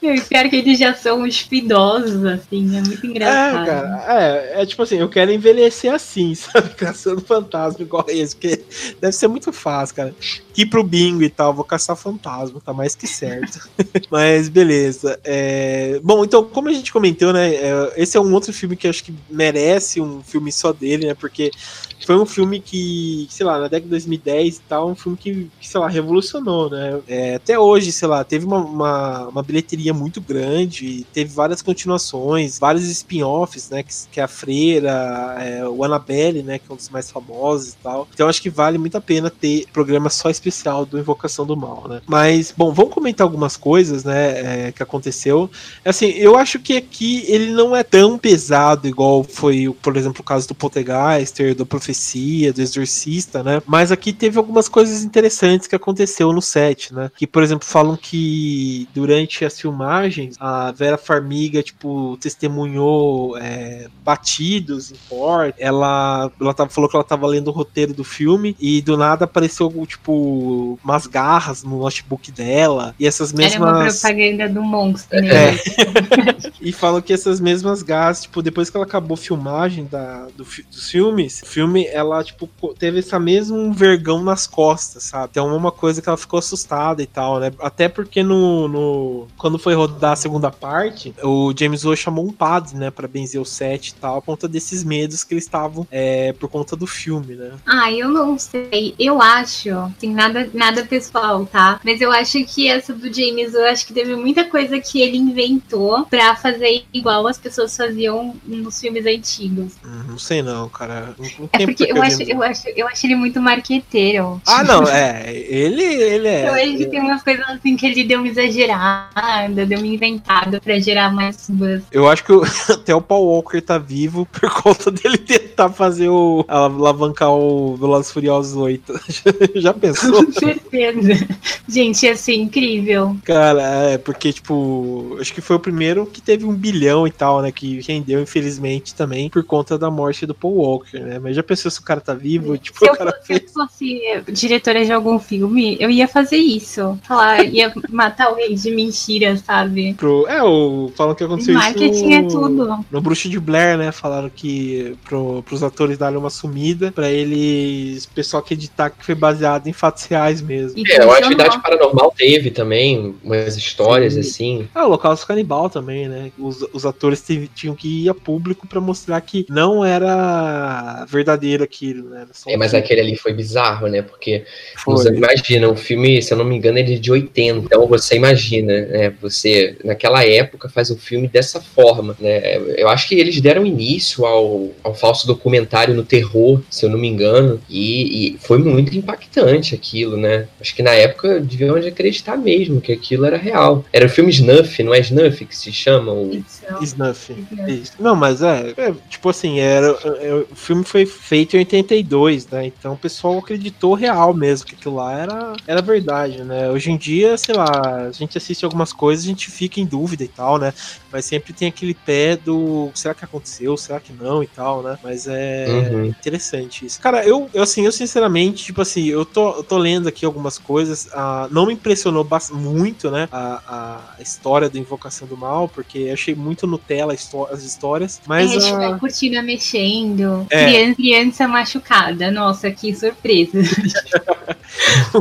Eu espero que eles já são uns idosos, assim, é muito engraçado. É, cara, é, é tipo assim, eu quero envelhecer assim, sabe? Caçando fantasma igual esse, porque deve ser muito fácil, cara. Ir pro bingo e tal, vou caçar fantasma, tá mais que certo. Mas beleza. É... Bom, então, como a gente comentou, né? é, Esse é um outro filme que acho que merece um filme só dele, né? Porque foi um filme que, sei lá, na década de 2010 e tal, um filme que, que sei lá, revolucionou, né? É, até hoje, sei lá, teve uma, uma, uma, bilheteria muito grande, teve várias continuações, vários spin-offs, né? Que, que é a Freira, é, o Annabelle, né? Que é um dos mais famosos e tal. Então acho que vale muito a pena ter programa só especial do Invocação do Mal, né? Mas, bom, vamos comentar algumas coisas, né? É, que aconteceu. Assim, eu acho que aqui ele não é tão pesado igual foi, por exemplo, o caso do Poltergeister, do Profecia, do Exorcista, né? Mas aqui teve algumas coisas interessantes que aconteceu no set, né? Que, por exemplo, falam que durante as filmagens a Vera Farmiga, tipo, testemunhou é, batidos em porta. Ela, ela tava, falou que ela tava lendo o roteiro do filme e do nada apareceu, tipo, umas garras no notebook dela. E essas mesmas. Era uma propaganda do monstro, né? É. e falam que essas mesmas garras, tipo, depois que ela acabou a filmagem da, do, dos filmes, o filme, ela, tipo, teve essa mesmo vergão nas costas, sabe? Então é uma coisa que ela ficou assustada e tal, né? Até porque no, no quando foi rodar a segunda parte, o James Wan chamou um padre, né, para benzer o set e tal, por conta desses medos que eles estavam é, por conta do filme, né? Ah, eu não sei. Eu acho, assim, nada, nada pessoal, tá? Mas eu acho que essa do James, eu acho que teve muita coisa que ele inventou pra fazer igual as pessoas faziam nos filmes antigos. Hum, não sei não, cara. Não é porque eu acho, eu, acho, eu acho ele muito marqueteiro. Ah, não, é. Ele, ele é. Eu acho que tem umas coisas assim que ele deu uma exagerada, deu uma inventada pra gerar mais buzz. Eu acho que até o Paul Walker tá vivo por conta dele tentar fazer o. alavancar o Velozes Furiosos 8. Já pensou? Com certeza. Gente, ia ser incrível. Cara, é, porque, tipo, acho que foi o primeiro que teve um bilhão e tal, né? Que rendeu, infelizmente, também por conta da morte do Paul Walker, né? Mas já pensou se o cara tá vivo? Tipo, se o eu, cara se eu fosse diretora de algum filme, eu ia fazer isso. Falar, ia matar o rei de mentira, sabe? Pro, é, o, falam que aconteceu Marketing isso no, é tudo. no Bruxo de Blair, né? Falaram que pro, pros atores darem uma sumida pra eles, o pessoal acreditar que foi baseado em fatos reais mesmo. É, a atividade paranormal teve também umas histórias Sim. assim. Ah, o Holocausto Canibal também, né? Os, os atores tinham que ir a público pra mostrar que não era verdadeiro aquilo, né? Era só É, mas um- aquele ali foi bizarro, né? Porque Foi. Você imagina, o filme, se eu não me engano, ele é de 80. Então você imagina, né? Você, naquela época, faz um filme dessa forma, né? Eu acho que eles deram início ao, ao falso documentário no terror, se eu não me engano, e, e foi muito impactante aquilo, né? Acho que na época deviam acreditar mesmo que aquilo era real. Era o filme Snuff, não é Snuff que se chama? O... Snuff. Isso. Não, mas é, é, tipo assim, era, é, o filme foi feito em 82, né? Então o pessoal acreditou real mesmo, que aquilo lá era, era verdade, né? Hoje em dia, sei lá, a gente assiste algumas coisas, a gente fica em dúvida e tal, né? Mas sempre tem aquele pé do será que aconteceu, será que não e tal, né? Mas é Uhum. interessante isso. Cara, eu, eu assim, eu sinceramente, tipo assim, eu tô, eu tô lendo aqui algumas coisas, ah, não me impressionou muito, né? A, a história da Invocação do Mal, porque achei muito Nutella as histórias, mas é, a- a cortina mexendo, É. criança, criança machucada. Nossa, que surpresa.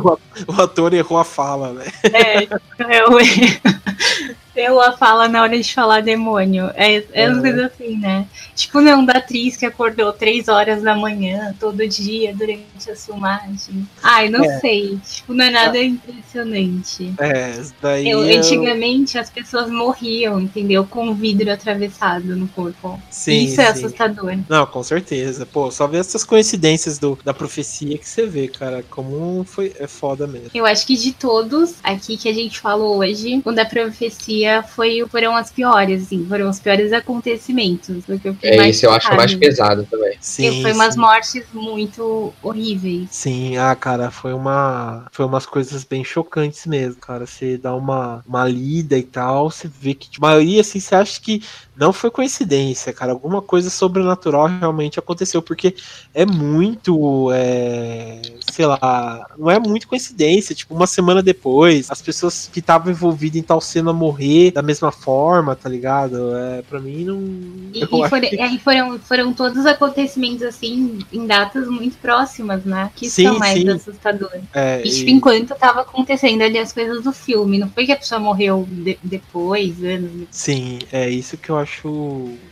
o ator errou a fala, né? É, eu... Eu a fala na hora de falar demônio. É, é uma coisa assim, né? Tipo, não da atriz que acordou três horas da manhã, todo dia, durante a filmagem. Ai, não É. sei. Tipo, não é nada impressionante. É, daí. Eu, eu- antigamente as pessoas morriam, entendeu? Com vidro atravessado no corpo. Sim, Isso é sim. assustador. Não, com certeza. Pô, só ver essas coincidências do, da profecia que você vê, cara. Como foi. É foda mesmo. Eu acho que de todos aqui que a gente falou hoje, o da profecia foi, foram as piores, assim, foram os piores acontecimentos. Porque eu fiquei É, mais esse eu acho mais pesado também. Sim. foi umas sim. mortes muito horríveis. Sim, ah, cara, foi uma. Foi umas coisas bem chocantes mesmo, cara. Você dá uma, uma lida e tal, você vê que, de maioria, assim, você acha que não foi coincidência, cara. Alguma coisa sobrenatural realmente aconteceu, porque é muito. É, sei lá, não é muito coincidência. Tipo, uma semana depois, as pessoas que estavam envolvidas em tal cena morrer da mesma forma, tá ligado? É, pra mim não. E, e foram, que- aí foram, foram todos acontecimentos, assim, em datas muito próximas, né? Que Sim, são mais sim. assustadores. é, E, tipo, e- enquanto tava acontecendo ali as coisas do filme, não foi que a pessoa morreu de- depois, anos depois. Sim, é isso que eu acho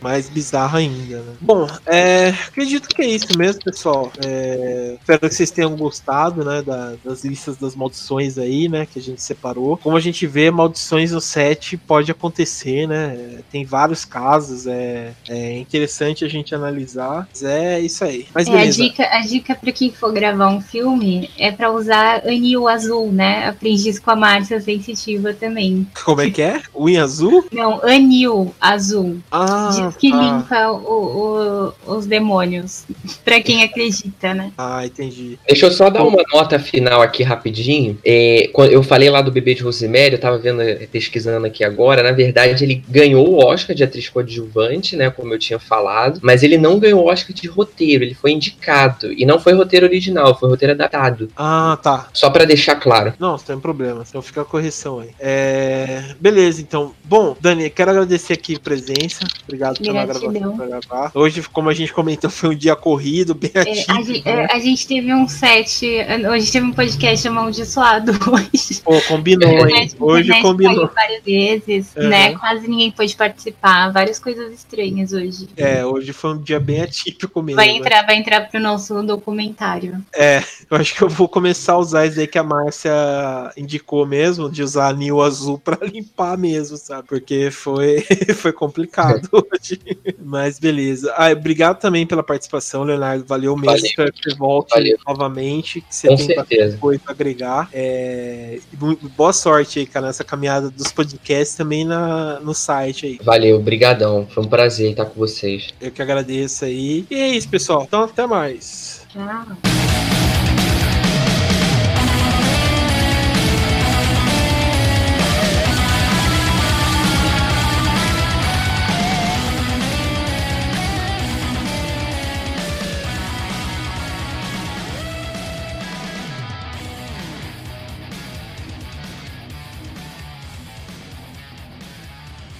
mais bizarro ainda, né? Bom, é, acredito que é isso mesmo, pessoal. É, espero que vocês tenham gostado, né, da- das listas das maldições aí, né, que a gente separou. Como a gente vê, maldições no set pode acontecer, né? Tem vários casos, é, é interessante a gente analisar. Mas é isso aí. Mas É, a dica, a dica pra quem for gravar um filme é pra usar anil azul, né? Aprendi isso com a Márcia Sensitiva também. Como é que é? Unha azul? Não, anil azul. Ah, Diz que tá. limpa o- o- os demônios. pra quem acredita, né? Ah, entendi. Deixa eu só dar uma nota final aqui rapidinho. É, eu falei lá do bebê de Rosemary, eu tava vendo, eh, pesquisando aqui agora. Na verdade, ele ganhou o Oscar de atriz coadjuvante, né? Como eu tinha falado. Mas ele não ganhou o Oscar de roteiro, ele foi indicado. E não foi roteiro original, foi roteiro adaptado. Ah, tá. Só pra deixar claro. Não, sem problema. Então fica a correção aí. É, Beleza, então. Bom, Dani, quero agradecer aqui a presença. Obrigado pela gravação pra gravar. Hoje, como a gente comentou, foi um dia corrido, bem É, a, atípico. né? é, a gente teve um set. Hoje teve um podcast amaldiçoado hoje. Pô, combinou, hein? Hoje internet combinou. várias vezes, Uhum. né? Quase ninguém pôde participar. Várias coisas estranhas hoje. É, hoje foi um dia bem atípico mesmo. Vai né? entrar, vai entrar pro nosso documentário. É, eu acho que eu vou começar a usar isso aí que a Márcia indicou mesmo, de usar anil azul pra limpar mesmo, sabe? Porque foi, foi complicado hoje. Mas beleza. Ah, obrigado também pela participação, Leonardo. Valeu mesmo. Valeu. Espero que você volte Valeu. novamente. Que você Com tem certeza. coisa agregar. É, e boa sorte aí, cara, nessa caminhada dos podcasts também na, no site aí. Valeu, brigadão. Foi um prazer estar com vocês. Eu que agradeço aí. E é isso, pessoal. Então, até mais. Tchau.